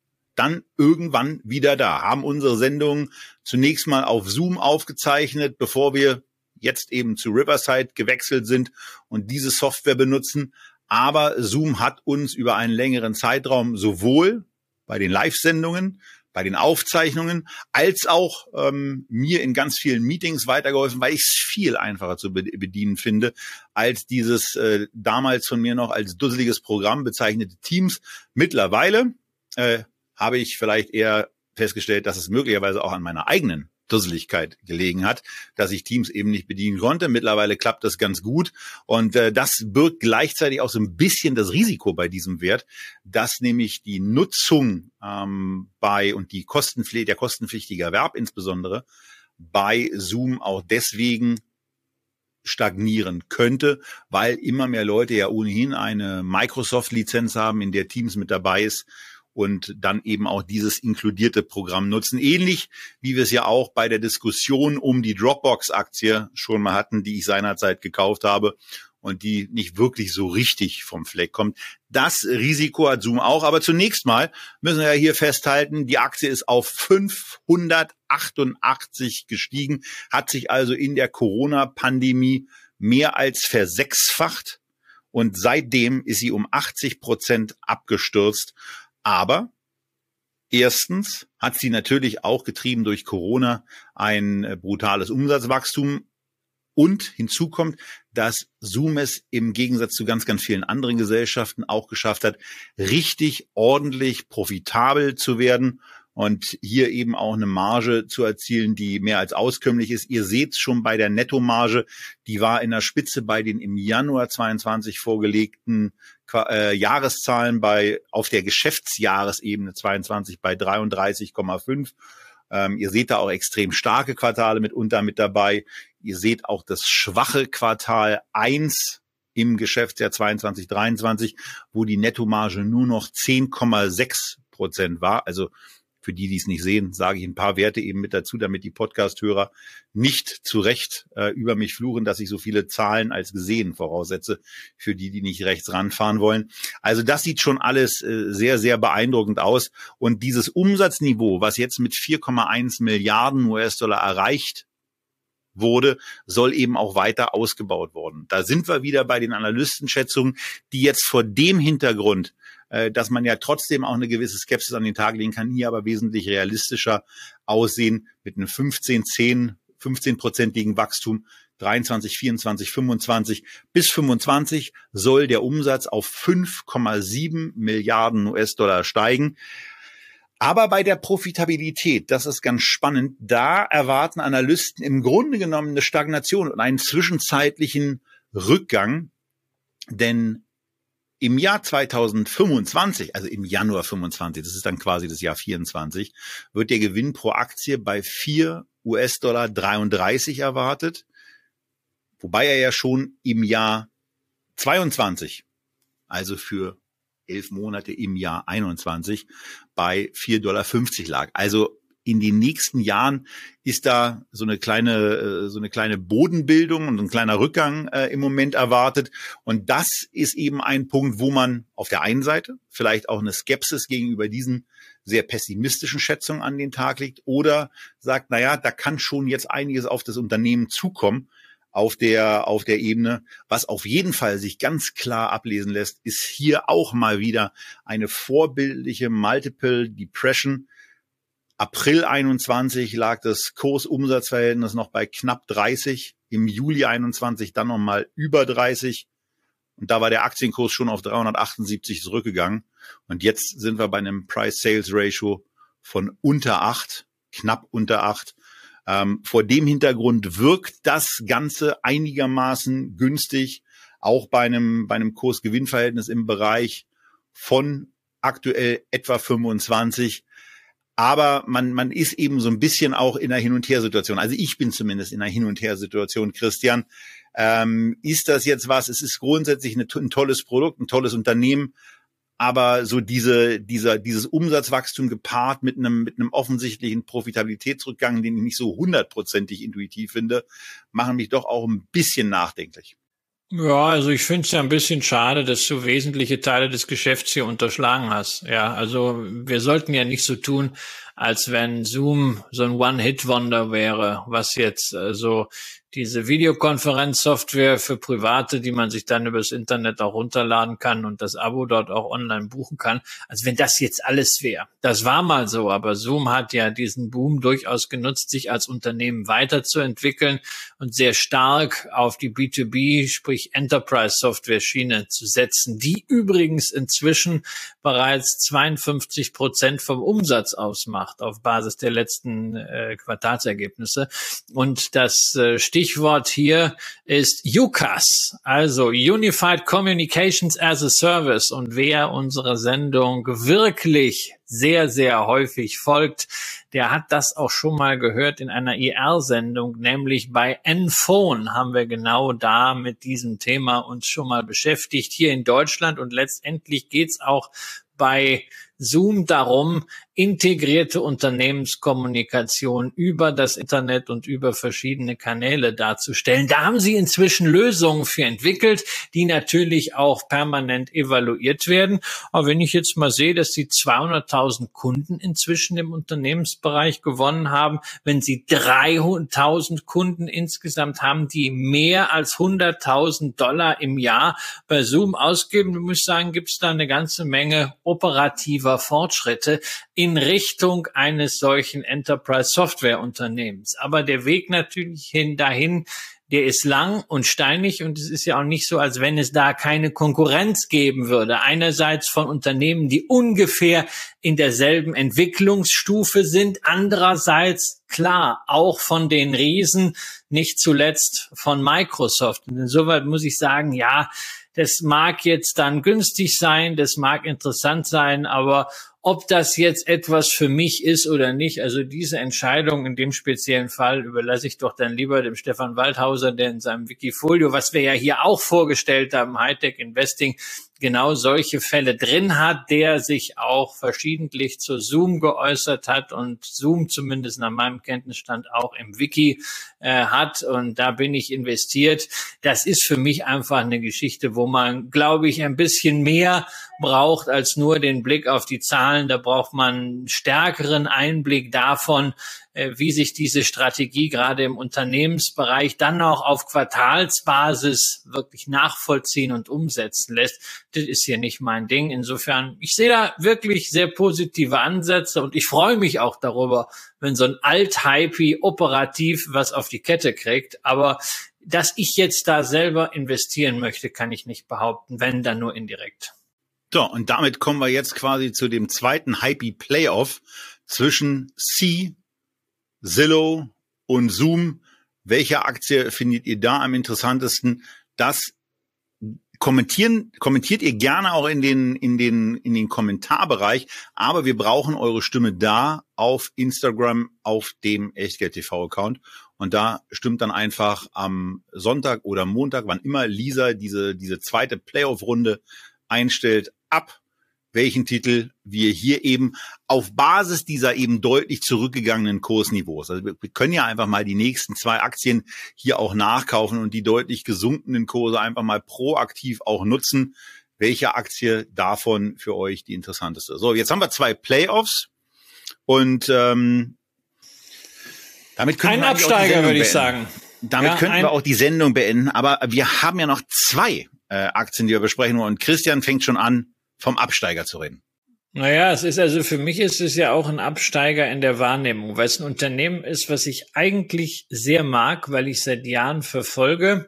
dann irgendwann wieder da, haben unsere Sendungen zunächst mal auf Zoom aufgezeichnet, bevor wir jetzt eben zu Riverside gewechselt sind und diese Software benutzen. Aber Zoom hat uns über einen längeren Zeitraum sowohl bei den Live-Sendungen, bei den Aufzeichnungen, als auch ähm, mir in ganz vielen Meetings weitergeholfen, weil ich es viel einfacher zu bedienen finde, als dieses äh, damals von mir noch als dusseliges Programm bezeichnete Teams. Mittlerweile äh, habe ich vielleicht eher festgestellt, dass es möglicherweise auch an meiner eigenen Dusseligkeit gelegen hat, dass ich Teams eben nicht bedienen konnte. Mittlerweile klappt das ganz gut und äh, das birgt gleichzeitig auch so ein bisschen das Risiko bei diesem Wert, dass nämlich die Nutzung ähm, bei und die Kostenpflege, der kostenpflichtige Erwerb insbesondere bei Zoom auch deswegen stagnieren könnte, weil immer mehr Leute ja ohnehin eine Microsoft-Lizenz haben, in der Teams mit dabei ist und dann eben auch dieses inkludierte Programm nutzen. Ähnlich wie wir es ja auch bei der Diskussion um die Dropbox-Aktie schon mal hatten, die ich seinerzeit gekauft habe und die nicht wirklich so richtig vom Fleck kommt. Das Risiko hat Zoom auch. Aber zunächst mal müssen wir ja hier festhalten, die Aktie ist auf 588 gestiegen, hat sich also in der Corona-Pandemie mehr als versechsfacht. Und seitdem ist sie um 80 Prozent abgestürzt. Aber erstens hat sie natürlich auch getrieben durch Corona ein äh, brutales Umsatzwachstum. Und hinzu kommt, dass Zoom es im Gegensatz zu ganz, ganz vielen anderen Gesellschaften auch geschafft hat, richtig ordentlich profitabel zu werden und hier eben auch eine Marge zu erzielen, die mehr als auskömmlich ist. Ihr seht schon bei der Nettomarge, die war in der Spitze bei den im Januar 22 vorgelegten äh, Jahreszahlen bei auf der Geschäftsjahresebene 22 bei 33,5. Ähm, ihr seht da auch extrem starke Quartale mitunter mit dabei. Ihr seht auch das schwache Quartal eins im Geschäftsjahr 22, 23, wo die Nettomarge nur noch 10,6 Prozent war. Also für die, die es nicht sehen, sage ich ein paar Werte eben mit dazu, damit die Podcast-Hörer nicht zu Recht äh, über mich fluchen, dass ich so viele Zahlen als gesehen voraussetze, für die, die nicht rechts ranfahren wollen. Also das sieht schon alles äh, sehr, sehr beeindruckend aus. Und dieses Umsatzniveau, was jetzt mit 4,1 Milliarden US-Dollar erreicht wurde, soll eben auch weiter ausgebaut worden. Da sind wir wieder bei den Analystenschätzungen, die jetzt vor dem Hintergrund, äh, dass man ja trotzdem auch eine gewisse Skepsis an den Tag legen kann, hier aber wesentlich realistischer aussehen mit einem 15, 10, 15-prozentigen Wachstum 23, 24, 25 bis 25 soll der Umsatz auf 5,7 Milliarden US-Dollar steigen. Aber bei der Profitabilität, das ist ganz spannend, da erwarten Analysten im Grunde genommen eine Stagnation und einen zwischenzeitlichen Rückgang, denn im Jahr 2025, also im Januar 25, das ist dann quasi das Jahr 24, wird der Gewinn pro Aktie bei 4 US-Dollar 33 erwartet, wobei er ja schon im Jahr 22, also für elf Monate im Jahr 21 bei 4,50 Dollar lag. Also in den nächsten Jahren ist da so eine kleine, äh, so eine kleine Bodenbildung und ein kleiner Rückgang äh, im Moment erwartet. Und das ist eben ein Punkt, wo man auf der einen Seite vielleicht auch eine Skepsis gegenüber diesen sehr pessimistischen Schätzungen an den Tag legt oder sagt, na ja, da kann schon jetzt einiges auf das Unternehmen zukommen auf der, auf der Ebene. Was auf jeden Fall sich ganz klar ablesen lässt, ist hier auch mal wieder eine vorbildliche Multiple Depression. April 21 lag das Kursumsatzverhältnis noch bei knapp 30, im Juli 21 dann nochmal über 30. Und da war der Aktienkurs schon auf 378 zurückgegangen. Und jetzt sind wir bei einem Price-Sales-Ratio von unter acht, knapp unter acht. Ähm, vor dem Hintergrund wirkt das Ganze einigermaßen günstig, auch bei einem, bei einem Kurs-Gewinn-Verhältnis im Bereich von aktuell etwa 25. Aber man, man ist eben so ein bisschen auch in einer Hin- und Her-Situation. Also ich bin zumindest in einer Hin- und Her-Situation, Christian. Ähm, ist das jetzt was? Es ist grundsätzlich eine, ein tolles Produkt, ein tolles Unternehmen aber so diese, dieser, dieses Umsatzwachstum gepaart mit einem, mit einem offensichtlichen Profitabilitätsrückgang, den ich nicht so hundertprozentig intuitiv finde, machen mich doch auch ein bisschen nachdenklich. Ja, also ich finde es ja ein bisschen schade, dass du wesentliche Teile des Geschäfts hier unterschlagen hast. Ja, also wir sollten ja nicht so tun, als wenn Zoom so ein One-Hit-Wonder wäre, was jetzt äh, so diese Videokonferenzsoftware für Private, die man sich dann übers Internet auch runterladen kann und das Abo dort auch online buchen kann. Also wenn das jetzt alles wäre. Das war mal so, aber Zoom hat ja diesen Boom durchaus genutzt, sich als Unternehmen weiterzuentwickeln und sehr stark auf die B2B, sprich Enterprise Software Schiene zu setzen, die übrigens inzwischen bereits 52 Prozent vom Umsatz ausmacht auf Basis der letzten äh, Quartalsergebnisse. Und das äh, Stichwort hier ist UCAS, also Unified Communications as a Service. Und wer unsere Sendung wirklich sehr, sehr häufig folgt, der hat das auch schon mal gehört in einer IR-Sendung, nämlich bei Enphone haben wir genau da mit diesem Thema uns schon mal beschäftigt, hier in Deutschland. Und letztendlich geht's auch bei Zoom darum, integrierte Unternehmenskommunikation über das Internet und über verschiedene Kanäle darzustellen. Da haben sie inzwischen Lösungen für entwickelt, die natürlich auch permanent evaluiert werden. Aber wenn ich jetzt mal sehe, dass sie 200.000 Kunden inzwischen im Unternehmensbereich gewonnen haben, wenn sie 300.000 Kunden insgesamt haben, die mehr als 100.000 Dollar im Jahr bei Zoom ausgeben, muss ich sagen, gibt es da eine ganze Menge operativer Fortschritte in Richtung eines solchen Enterprise Software Unternehmens. Aber der Weg natürlich hin dahin, der ist lang und steinig und es ist ja auch nicht so, als wenn es da keine Konkurrenz geben würde. Einerseits von Unternehmen, die ungefähr in derselben Entwicklungsstufe sind, andererseits klar auch von den Riesen, nicht zuletzt von Microsoft. Und insoweit muss ich sagen, ja, das mag jetzt dann günstig sein, das mag interessant sein, aber ob das jetzt etwas für mich ist oder nicht, also diese Entscheidung in dem speziellen Fall überlasse ich doch dann lieber dem Stefan Waldhauser, der in seinem Wikifolio, was wir ja hier auch vorgestellt haben, Hightech Investing, genau solche Fälle drin hat, der sich auch verschiedentlich zu Zoom geäußert hat und Zoom zumindest nach meinem Kenntnisstand auch im Wiki äh, hat und da bin ich investiert. Das ist für mich einfach eine Geschichte, wo man, glaube ich, ein bisschen mehr braucht als nur den Blick auf die Zahlen. Da braucht man stärkeren Einblick davon, wie sich diese Strategie gerade im Unternehmensbereich dann auch auf Quartalsbasis wirklich nachvollziehen und umsetzen lässt. Das ist hier nicht mein Ding. Insofern, ich sehe da wirklich sehr positive Ansätze und ich freue mich auch darüber, wenn so ein Alt-Hypey operativ was auf die Kette kriegt. Aber dass ich jetzt da selber investieren möchte, kann ich nicht behaupten, wenn dann nur indirekt. So, und damit kommen wir jetzt quasi zu dem zweiten Hypey Playoff zwischen C, Zillow und Zoom. Welche Aktie findet ihr da am interessantesten? Das kommentieren, kommentiert ihr gerne auch in den, in den, in den Kommentarbereich. Aber wir brauchen eure Stimme da auf Instagram, auf dem Echtgeld TV Account. Und da stimmt dann einfach am Sonntag oder Montag, wann immer Lisa diese, diese zweite Playoff-Runde einstellt, ab, welchen Titel wir hier eben auf Basis dieser eben deutlich zurückgegangenen Kursniveaus. Also wir können ja einfach mal die nächsten zwei Aktien hier auch nachkaufen und die deutlich gesunkenen Kurse einfach mal proaktiv auch nutzen. Welche Aktie davon für euch die interessanteste? So, jetzt haben wir zwei Playoffs und ähm, damit können Ein Absteiger, würde ich sagen. Damit ja, könnten wir auch die Sendung beenden. Aber wir haben ja noch zwei äh, Aktien, die wir besprechen wollen. Und Christian fängt schon an, vom Absteiger zu reden. Naja, es ist also für mich ist es ja auch ein Absteiger in der Wahrnehmung, weil es ein Unternehmen ist, was ich eigentlich sehr mag, weil ich seit Jahren verfolge,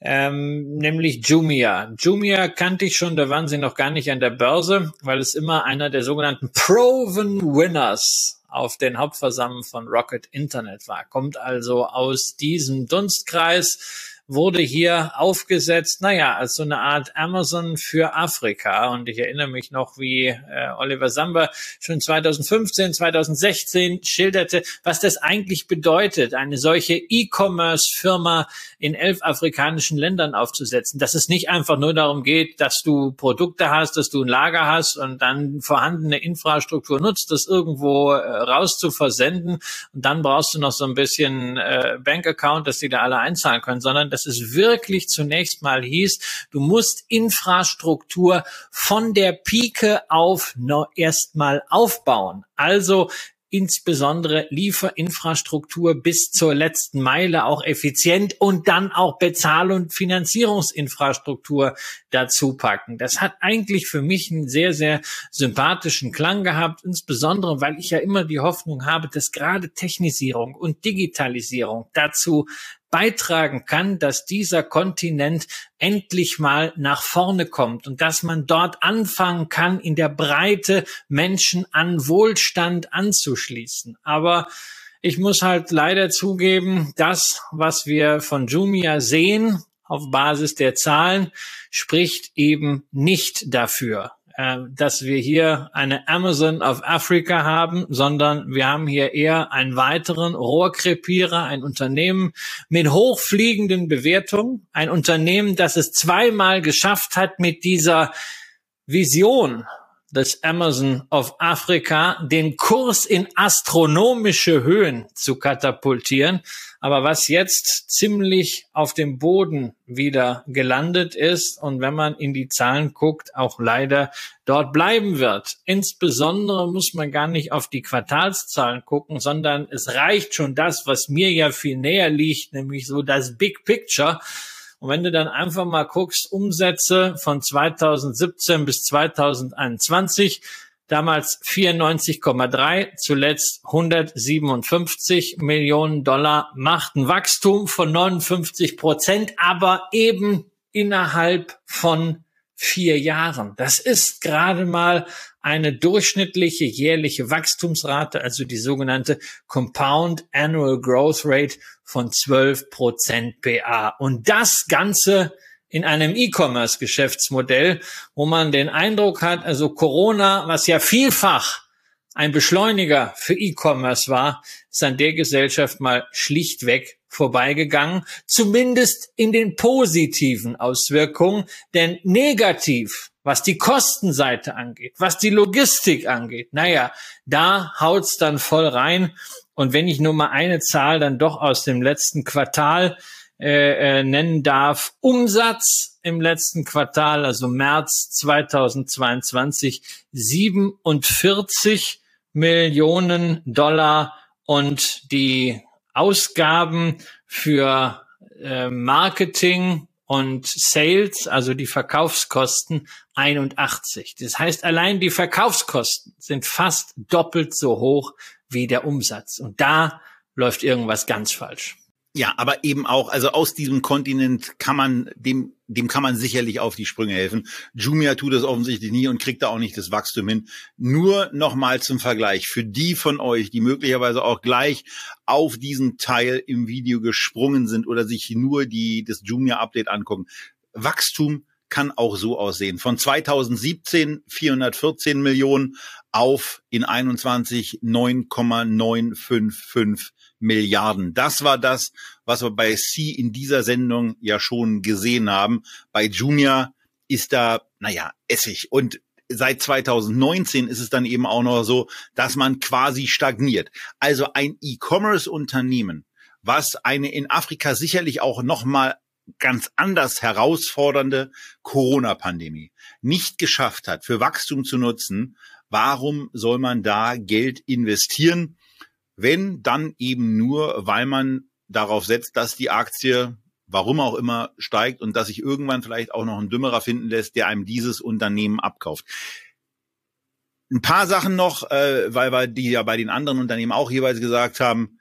ähm, nämlich Jumia. Jumia kannte ich schon, da waren sie noch gar nicht an der Börse, weil es immer einer der sogenannten Proven Winners auf den Hauptversammlungen von Rocket Internet war. Kommt also aus diesem Dunstkreis wurde hier aufgesetzt, naja, als so eine Art Amazon für Afrika. Und ich erinnere mich noch, wie äh, Oliver Samba schon 2015, 2016 schilderte, was das eigentlich bedeutet, eine solche E-Commerce-Firma in elf afrikanischen Ländern aufzusetzen. Dass es nicht einfach nur darum geht, dass du Produkte hast, dass du ein Lager hast und dann vorhandene Infrastruktur nutzt, das irgendwo äh, raus zu versenden. Und dann brauchst du noch so ein bisschen äh, Bankaccount, dass die da alle einzahlen können, sondern dass es wirklich zunächst mal hieß, du musst Infrastruktur von der Pike auf erstmal aufbauen. Also insbesondere Lieferinfrastruktur bis zur letzten Meile auch effizient und dann auch Bezahl- und Finanzierungsinfrastruktur dazu packen. Das hat eigentlich für mich einen sehr, sehr sympathischen Klang gehabt, insbesondere weil ich ja immer die Hoffnung habe, dass gerade Technisierung und Digitalisierung dazu beitragen kann, dass dieser Kontinent endlich mal nach vorne kommt und dass man dort anfangen kann, in der Breite Menschen an Wohlstand anzuschließen. Aber ich muss halt leider zugeben, das, was wir von Jumia sehen, auf Basis der Zahlen, spricht eben nicht dafür, äh, dass wir hier eine Amazon of Africa haben, sondern wir haben hier eher einen weiteren Rohrkrepierer, ein Unternehmen mit hochfliegenden Bewertungen, ein Unternehmen, das es zweimal geschafft hat mit dieser Vision des Amazon of Africa den Kurs in astronomische Höhen zu katapultieren, aber was jetzt ziemlich auf dem Boden wieder gelandet ist und wenn man in die Zahlen guckt, auch leider dort bleiben wird. Insbesondere muss man gar nicht auf die Quartalszahlen gucken, sondern es reicht schon das, was mir ja viel näher liegt, nämlich so das Big Picture und wenn du dann einfach mal guckst, Umsätze von 2017 bis 2021, damals 94,3, zuletzt 157 Millionen Dollar, macht ein Wachstum von 59 Prozent, aber eben innerhalb von vier Jahren. Das ist gerade mal eine durchschnittliche jährliche Wachstumsrate, also die sogenannte Compound Annual Growth Rate von 12 Prozent PA. Und das Ganze in einem E-Commerce-Geschäftsmodell, wo man den Eindruck hat, also Corona, was ja vielfach ein Beschleuniger für E-Commerce war, ist an der Gesellschaft mal schlichtweg vorbeigegangen, zumindest in den positiven Auswirkungen, denn negativ, was die Kostenseite angeht, was die Logistik angeht, naja, da haut's dann voll rein. Und wenn ich nur mal eine Zahl dann doch aus dem letzten Quartal äh, äh, nennen darf, Umsatz im letzten Quartal, also März 2022, 47 Millionen Dollar und die Ausgaben für äh, Marketing und Sales, also die Verkaufskosten, 81. Das heißt, allein die Verkaufskosten sind fast doppelt so hoch wie der Umsatz. Und da läuft irgendwas ganz falsch. Ja, aber eben auch, also aus diesem Kontinent kann man, dem, dem kann man sicherlich auf die Sprünge helfen. Jumia tut das offensichtlich nie und kriegt da auch nicht das Wachstum hin. Nur nochmal zum Vergleich. Für die von euch, die möglicherweise auch gleich auf diesen Teil im Video gesprungen sind oder sich nur die, das Jumia-Update angucken. Wachstum kann auch so aussehen. Von 2017 414 Millionen auf in 21 9,955 Milliarden. Das war das, was wir bei C in dieser Sendung ja schon gesehen haben. Bei Jumia ist da, naja, Essig. Und seit 2019 ist es dann eben auch noch so, dass man quasi stagniert. Also ein E-Commerce-Unternehmen, was eine in Afrika sicherlich auch noch mal ganz anders herausfordernde Corona-Pandemie nicht geschafft hat, für Wachstum zu nutzen, warum soll man da Geld investieren? Wenn, dann eben nur, weil man darauf setzt, dass die Aktie, warum auch immer, steigt und dass sich irgendwann vielleicht auch noch ein Dümmerer finden lässt, der einem dieses Unternehmen abkauft. Ein paar Sachen noch, äh, weil wir die ja bei den anderen Unternehmen auch jeweils gesagt haben,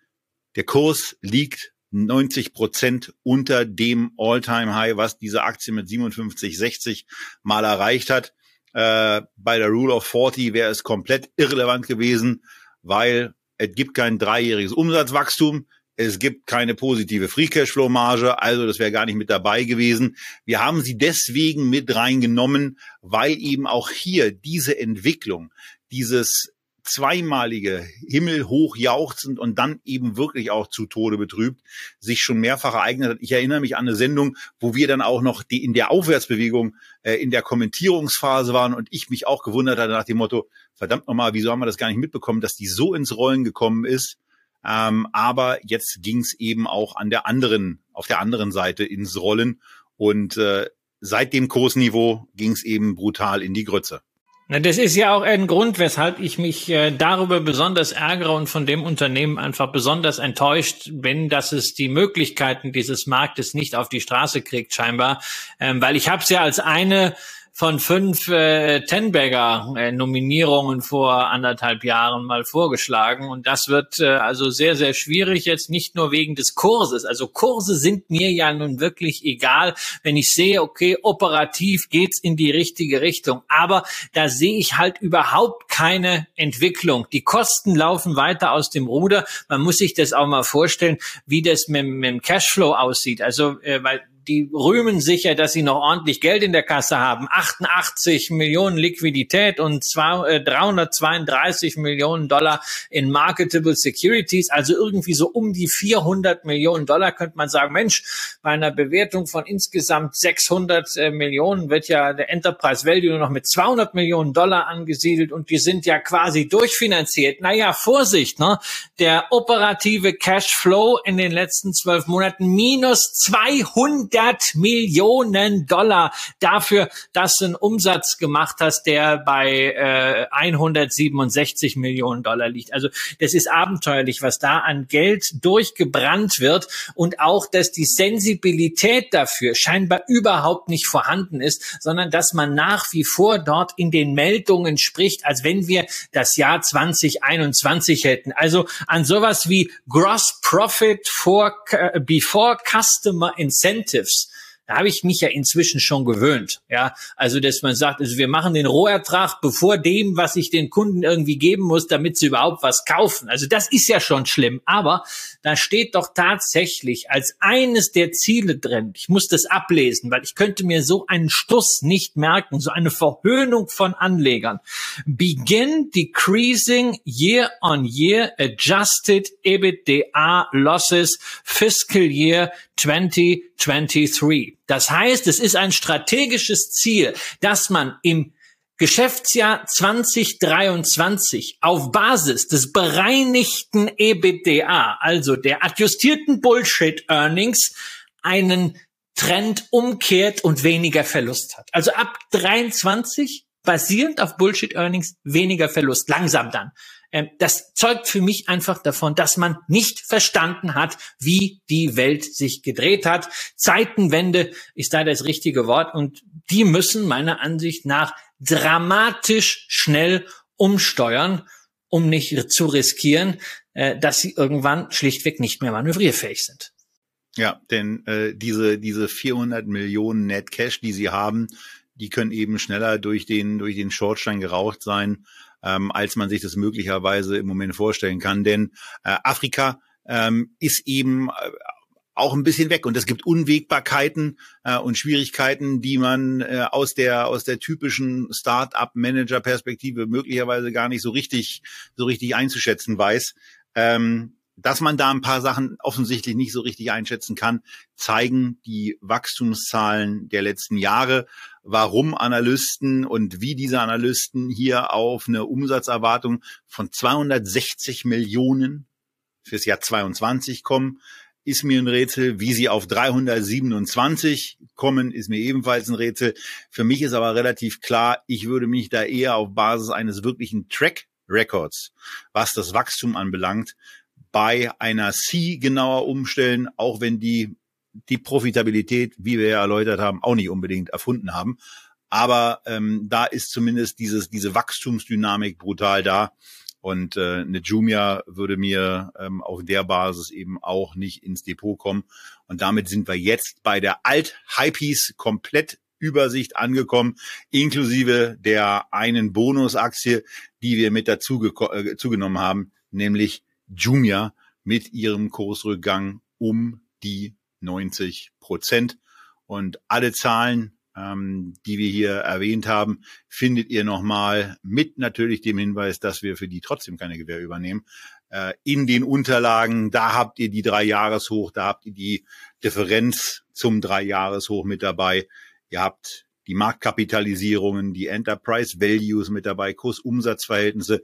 der Kurs liegt 90 Prozent unter dem All-Time-High, was diese Aktie mit 57, 60 mal erreicht hat. Äh, bei der Rule of 40 wäre es komplett irrelevant gewesen, weil es gibt kein dreijähriges Umsatzwachstum, es gibt keine positive Free Cashflow Marge, also das wäre gar nicht mit dabei gewesen. Wir haben sie deswegen mit reingenommen, weil eben auch hier diese Entwicklung, dieses zweimalige himmelhoch jauchzend und dann eben wirklich auch zu Tode betrübt, sich schon mehrfach ereignet hat. Ich erinnere mich an eine Sendung, wo wir dann auch noch die in der Aufwärtsbewegung äh, in der Kommentierungsphase waren und ich mich auch gewundert hatte nach dem Motto, verdammt nochmal, wieso haben wir das gar nicht mitbekommen, dass die so ins Rollen gekommen ist. Ähm, aber jetzt ging es eben auch an der anderen, auf der anderen Seite ins Rollen. Und äh, seit dem Kursniveau ging es eben brutal in die Grütze. Na, das ist ja auch ein Grund, weshalb ich mich äh, darüber besonders ärgere und von dem Unternehmen einfach besonders enttäuscht bin, dass es die Möglichkeiten dieses Marktes nicht auf die Straße kriegt, scheinbar. Ähm, weil ich habe es ja als eine von fünf äh, Tenbagger-Nominierungen äh, vor anderthalb Jahren mal vorgeschlagen. Und das wird äh, also sehr, sehr schwierig jetzt, nicht nur wegen des Kurses. Also Kurse sind mir ja nun wirklich egal, wenn ich sehe, okay, operativ geht's in die richtige Richtung. Aber da sehe ich halt überhaupt keine Entwicklung. Die Kosten laufen weiter aus dem Ruder. Man muss sich das auch mal vorstellen, wie das mit, mit dem Cashflow aussieht. Also, äh, weil die rühmen sicher, dass sie noch ordentlich Geld in der Kasse haben. 88 Millionen Liquidität und zwei, äh, 332 Millionen Dollar in Marketable Securities, also irgendwie so um die 400 Millionen Dollar könnte man sagen, Mensch, bei einer Bewertung von insgesamt 600 äh, Millionen wird ja der Enterprise Value nur noch mit 200 Millionen Dollar angesiedelt und die sind ja quasi durchfinanziert. Naja, Vorsicht, ne? Der operative Cashflow in den letzten zwölf Monaten minus 200 100 Millionen Dollar dafür, dass du einen Umsatz gemacht hast, der bei äh, 167 Millionen Dollar liegt. Also das ist abenteuerlich, was da an Geld durchgebrannt wird und auch, dass die Sensibilität dafür scheinbar überhaupt nicht vorhanden ist, sondern dass man nach wie vor dort in den Meldungen spricht, als wenn wir das Jahr 2021 hätten. Also an sowas wie Gross Profit for, before Customer Incentives lives Da habe ich mich ja inzwischen schon gewöhnt. Ja, also dass man sagt, also wir machen den Rohertrag bevor dem, was ich den Kunden irgendwie geben muss, damit sie überhaupt was kaufen. Also das ist ja schon schlimm. Aber da steht doch tatsächlich als eines der Ziele drin. Ich muss das ablesen, weil ich könnte mir so einen Stuss nicht merken, so eine Verhöhnung von Anlegern. Begin decreasing year on year adjusted EBITDA losses fiscal year 2023. Das heißt, es ist ein strategisches Ziel, dass man im Geschäftsjahr 2023 auf Basis des bereinigten EBITDA, also der adjustierten Bullshit Earnings, einen Trend umkehrt und weniger Verlust hat. Also ab 23 basierend auf Bullshit Earnings weniger Verlust, langsam dann. Ähm, das zeugt für mich einfach davon, dass man nicht verstanden hat, wie die Welt sich gedreht hat. Zeitenwende ist da das richtige Wort und die müssen meiner Ansicht nach dramatisch schnell umsteuern, um nicht zu riskieren, äh, dass sie irgendwann schlichtweg nicht mehr manövrierfähig sind. Ja, denn äh, diese diese 400 Millionen Net Cash, die sie haben, die können eben schneller durch den durch den Schornstein geraucht sein, ähm, als man sich das möglicherweise im Moment vorstellen kann. Denn äh, Afrika ähm, ist eben äh, auch ein bisschen weg und es gibt Unwägbarkeiten äh, und Schwierigkeiten, die man äh, aus der aus der typischen Start-up-Manager-Perspektive möglicherweise gar nicht so richtig so richtig einzuschätzen weiß. Ähm, dass man da ein paar Sachen offensichtlich nicht so richtig einschätzen kann, zeigen die Wachstumszahlen der letzten Jahre, warum Analysten und wie diese Analysten hier auf eine Umsatzerwartung von 260 Millionen fürs Jahr 22 kommen, ist mir ein Rätsel. Wie sie auf 327 kommen, ist mir ebenfalls ein Rätsel. Für mich ist aber relativ klar, ich würde mich da eher auf Basis eines wirklichen Track Records, was das Wachstum anbelangt, bei einer C genauer umstellen, auch wenn die die Profitabilität, wie wir ja erläutert haben, auch nicht unbedingt erfunden haben. Aber ähm, da ist zumindest dieses, diese Wachstumsdynamik brutal da. Und äh, eine Jumia würde mir ähm, auf der Basis eben auch nicht ins Depot kommen. Und damit sind wir jetzt bei der Alt-Hypies komplett Übersicht angekommen, inklusive der einen Bonusaktie, die wir mit dazu äh, zugenommen haben, nämlich Jumia mit ihrem Kursrückgang um die 90 Prozent. Und alle Zahlen, ähm, die wir hier erwähnt haben, findet ihr nochmal mit natürlich dem Hinweis, dass wir für die trotzdem keine Gewähr übernehmen. Äh, in den Unterlagen, da habt ihr die drei Jahreshoch, da habt ihr die Differenz zum drei Jahreshoch mit dabei. Ihr habt die Marktkapitalisierungen, die Enterprise Values mit dabei, Kursumsatzverhältnisse,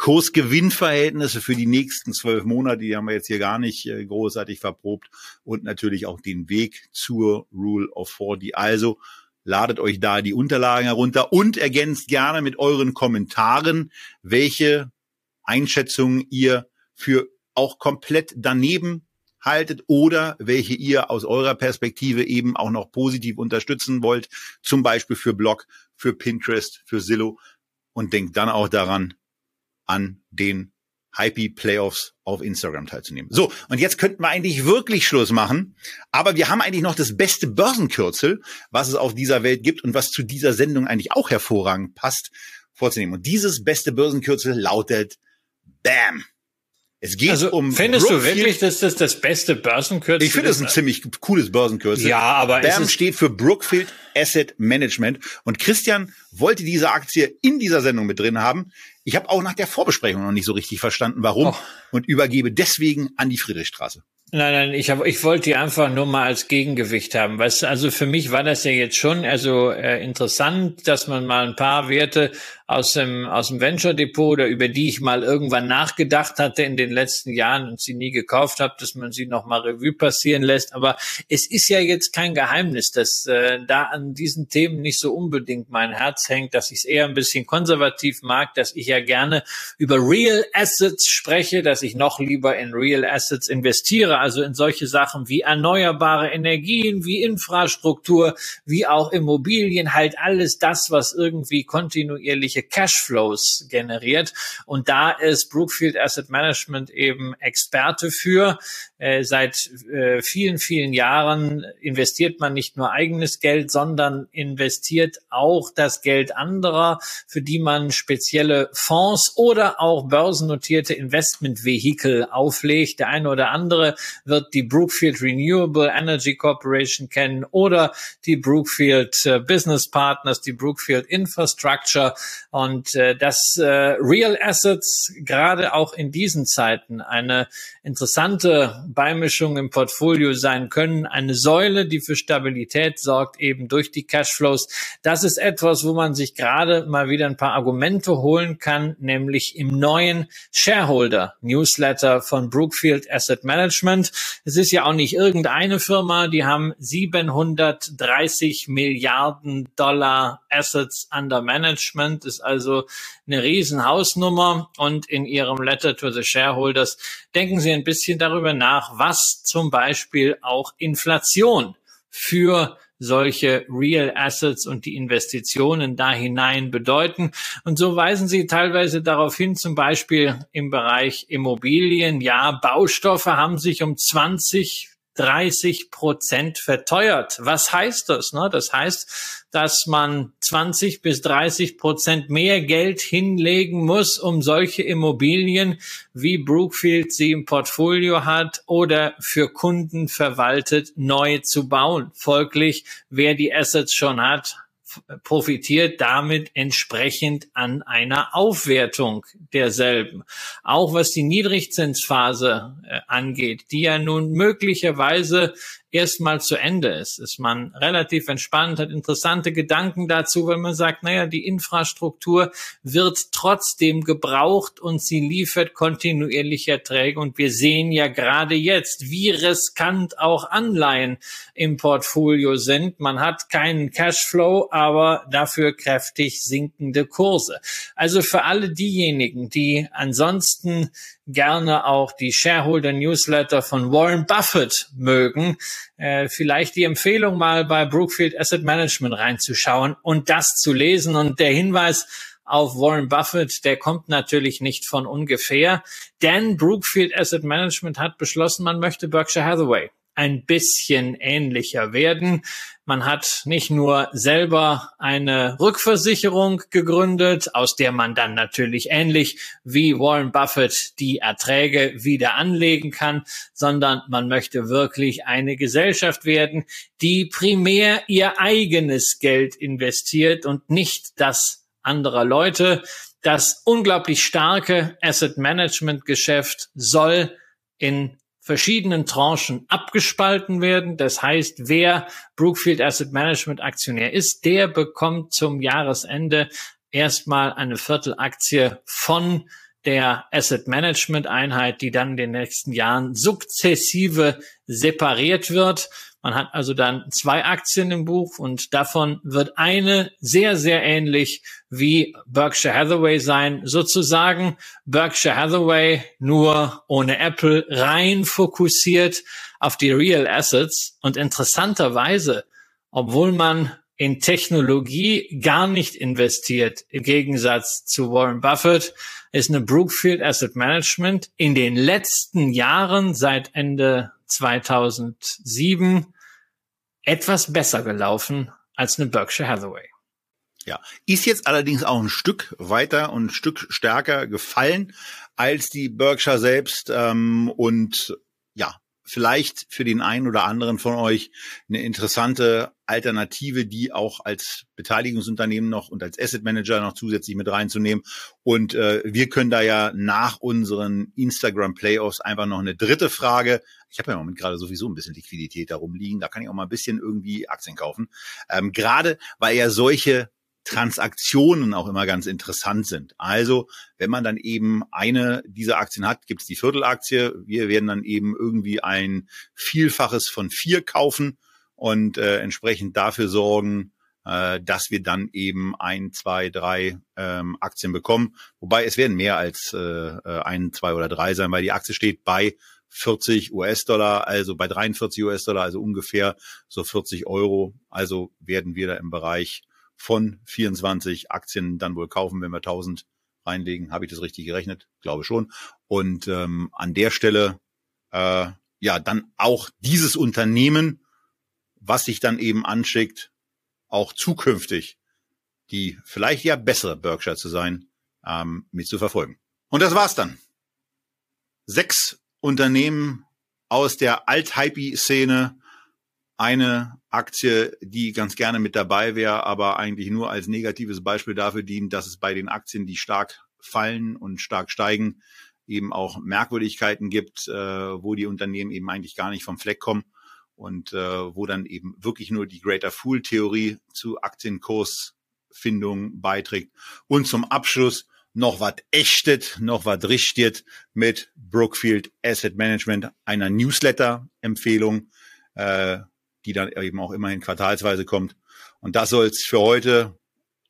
Kursgewinnverhältnisse für die nächsten zwölf Monate, die haben wir jetzt hier gar nicht äh, großartig verprobt. Und natürlich auch den Weg zur Rule of 40. Also ladet euch da die Unterlagen herunter und ergänzt gerne mit euren Kommentaren, welche Einschätzungen ihr für auch komplett daneben haltet oder welche ihr aus eurer Perspektive eben auch noch positiv unterstützen wollt, zum Beispiel für Blog, für Pinterest, für Zillow. Und denkt dann auch daran, an den Hypey Playoffs auf Instagram teilzunehmen. So, und jetzt könnten wir eigentlich wirklich Schluss machen, aber wir haben eigentlich noch das beste Börsenkürzel, was es auf dieser Welt gibt und was zu dieser Sendung eigentlich auch hervorragend passt, vorzunehmen. Und dieses beste Börsenkürzel lautet BAM. Es geht also, um. Findest Brookfield. du wirklich, dass das das beste Börsenkürzel ist? Ich finde es ein ziemlich cooles Börsenkürzel. Ja, aber BAM steht für Brookfield Asset Management. Und Christian wollte diese Aktie in dieser Sendung mit drin haben. Ich habe auch nach der Vorbesprechung noch nicht so richtig verstanden, warum oh. und übergebe deswegen an die Friedrichstraße. Nein, nein, ich, hab, ich wollte die einfach nur mal als Gegengewicht haben. Weißt, also für mich war das ja jetzt schon also äh, interessant, dass man mal ein paar Werte aus dem, aus dem Venture Depot oder über die ich mal irgendwann nachgedacht hatte in den letzten Jahren und sie nie gekauft habe, dass man sie noch mal Revue passieren lässt. Aber es ist ja jetzt kein Geheimnis, dass äh, da an diesen Themen nicht so unbedingt mein Herz hängt, dass ich es eher ein bisschen konservativ mag, dass ich ja gerne über Real Assets spreche, dass ich noch lieber in Real Assets investiere, also in solche Sachen wie erneuerbare Energien, wie Infrastruktur, wie auch Immobilien, halt alles das, was irgendwie kontinuierliche Cashflows generiert. Und da ist Brookfield Asset Management eben Experte für. Äh, seit äh, vielen, vielen Jahren investiert man nicht nur eigenes Geld, sondern investiert auch das Geld anderer, für die man spezielle Fonds oder auch börsennotierte Investmentvehikel auflegt. Der eine oder andere wird die Brookfield Renewable Energy Corporation kennen oder die Brookfield äh, Business Partners, die Brookfield Infrastructure und äh, dass äh, Real Assets gerade auch in diesen Zeiten eine interessante Beimischungen im Portfolio sein können. Eine Säule, die für Stabilität sorgt, eben durch die Cashflows. Das ist etwas, wo man sich gerade mal wieder ein paar Argumente holen kann, nämlich im neuen Shareholder Newsletter von Brookfield Asset Management. Es ist ja auch nicht irgendeine Firma, die haben 730 Milliarden Dollar Assets under Management, ist also eine Riesenhausnummer und in ihrem Letter to the Shareholders denken Sie ein bisschen darüber nach, was zum Beispiel auch Inflation für solche Real Assets und die Investitionen da hinein bedeuten. Und so weisen sie teilweise darauf hin, zum Beispiel im Bereich Immobilien, ja, Baustoffe haben sich um 20 30 Prozent verteuert. Was heißt das? Ne? Das heißt, dass man 20 bis 30 Prozent mehr Geld hinlegen muss, um solche Immobilien wie Brookfield sie im Portfolio hat oder für Kunden verwaltet neu zu bauen. Folglich, wer die Assets schon hat, profitiert damit entsprechend an einer Aufwertung derselben. Auch was die Niedrigzinsphase äh, angeht, die ja nun möglicherweise erstmal zu Ende ist, ist man relativ entspannt, hat interessante Gedanken dazu, weil man sagt, naja, die Infrastruktur wird trotzdem gebraucht und sie liefert kontinuierlich Erträge. Und wir sehen ja gerade jetzt, wie riskant auch Anleihen im Portfolio sind. Man hat keinen Cashflow, aber dafür kräftig sinkende Kurse. Also für alle diejenigen, die ansonsten gerne auch die Shareholder Newsletter von Warren Buffett mögen, äh, vielleicht die Empfehlung mal bei Brookfield Asset Management reinzuschauen und das zu lesen. Und der Hinweis auf Warren Buffett, der kommt natürlich nicht von ungefähr, denn Brookfield Asset Management hat beschlossen, man möchte Berkshire Hathaway ein bisschen ähnlicher werden. Man hat nicht nur selber eine Rückversicherung gegründet, aus der man dann natürlich ähnlich wie Warren Buffett die Erträge wieder anlegen kann, sondern man möchte wirklich eine Gesellschaft werden, die primär ihr eigenes Geld investiert und nicht das anderer Leute. Das unglaublich starke Asset Management Geschäft soll in verschiedenen Tranchen abgespalten werden. Das heißt, wer Brookfield Asset Management Aktionär ist, der bekommt zum Jahresende erstmal eine Viertelaktie von der Asset Management Einheit, die dann in den nächsten Jahren sukzessive separiert wird. Man hat also dann zwei Aktien im Buch und davon wird eine sehr, sehr ähnlich wie Berkshire Hathaway sein. Sozusagen Berkshire Hathaway nur ohne Apple rein fokussiert auf die Real Assets und interessanterweise, obwohl man in Technologie gar nicht investiert, im Gegensatz zu Warren Buffett, ist eine Brookfield Asset Management in den letzten Jahren seit Ende 2007 etwas besser gelaufen als eine Berkshire Hathaway. Ja, ist jetzt allerdings auch ein Stück weiter und ein Stück stärker gefallen als die Berkshire selbst ähm, und ja, vielleicht für den einen oder anderen von euch eine interessante Alternative, die auch als Beteiligungsunternehmen noch und als Asset Manager noch zusätzlich mit reinzunehmen. Und äh, wir können da ja nach unseren Instagram Playoffs einfach noch eine dritte Frage. Ich habe ja im Moment gerade sowieso ein bisschen Liquidität darum liegen. Da kann ich auch mal ein bisschen irgendwie Aktien kaufen. Ähm, gerade weil ja solche Transaktionen auch immer ganz interessant sind. Also wenn man dann eben eine dieser Aktien hat, gibt es die Viertelaktie. Wir werden dann eben irgendwie ein Vielfaches von vier kaufen und äh, entsprechend dafür sorgen, äh, dass wir dann eben ein, zwei, drei ähm, Aktien bekommen. Wobei es werden mehr als äh, äh ein, zwei oder drei sein, weil die Aktie steht bei 40 US-Dollar, also bei 43 US-Dollar, also ungefähr so 40 Euro. Also werden wir da im Bereich von 24 Aktien dann wohl kaufen, wenn wir 1000 reinlegen. Habe ich das richtig gerechnet? Glaube schon. Und ähm, an der Stelle äh, ja dann auch dieses Unternehmen, was sich dann eben anschickt, auch zukünftig die vielleicht ja bessere Berkshire zu sein, ähm, mit zu verfolgen. Und das war's dann. Sechs Unternehmen aus der Alt-Hype-Szene eine Aktie, die ganz gerne mit dabei wäre, aber eigentlich nur als negatives Beispiel dafür dient, dass es bei den Aktien, die stark fallen und stark steigen, eben auch Merkwürdigkeiten gibt, äh, wo die Unternehmen eben eigentlich gar nicht vom Fleck kommen und äh, wo dann eben wirklich nur die Greater Fool Theorie zu Aktienkursfindung beiträgt. Und zum Abschluss noch was echtet, noch was richtet mit Brookfield Asset Management, einer Newsletter-Empfehlung, äh, die dann eben auch immerhin quartalsweise kommt. Und das soll es für heute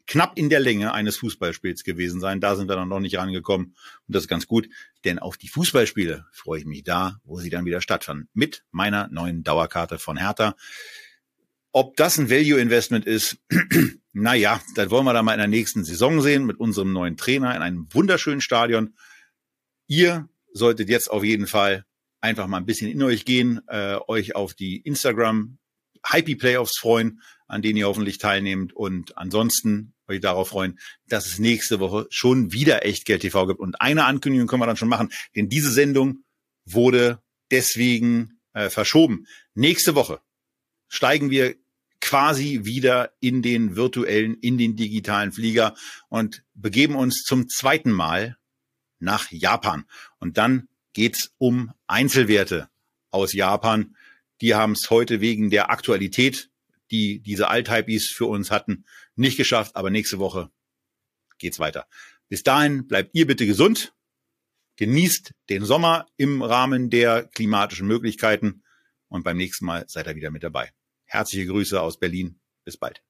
knapp in der Länge eines Fußballspiels gewesen sein. Da sind wir dann noch nicht rangekommen. Und das ist ganz gut, denn auf die Fußballspiele freue ich mich da, wo sie dann wieder stattfanden. Mit meiner neuen Dauerkarte von Hertha. Ob das ein Value Investment ist, naja, das wollen wir dann mal in der nächsten Saison sehen mit unserem neuen Trainer in einem wunderschönen Stadion. Ihr solltet jetzt auf jeden Fall einfach mal ein bisschen in euch gehen, äh, euch auf die Instagram Hypey Playoffs freuen, an denen ihr hoffentlich teilnehmt und ansonsten euch darauf freuen, dass es nächste Woche schon wieder Echtgeld TV gibt. Und eine Ankündigung können wir dann schon machen, denn diese Sendung wurde deswegen äh, verschoben. Nächste Woche steigen wir quasi wieder in den virtuellen, in den digitalen Flieger und begeben uns zum zweiten Mal nach Japan. Und dann geht's um Einzelwerte aus Japan. Die haben es heute wegen der Aktualität, die diese Althypes für uns hatten, nicht geschafft. Aber nächste Woche geht's weiter. Bis dahin bleibt ihr bitte gesund. Genießt den Sommer im Rahmen der klimatischen Möglichkeiten. Und beim nächsten Mal seid ihr wieder mit dabei. Herzliche Grüße aus Berlin. Bis bald.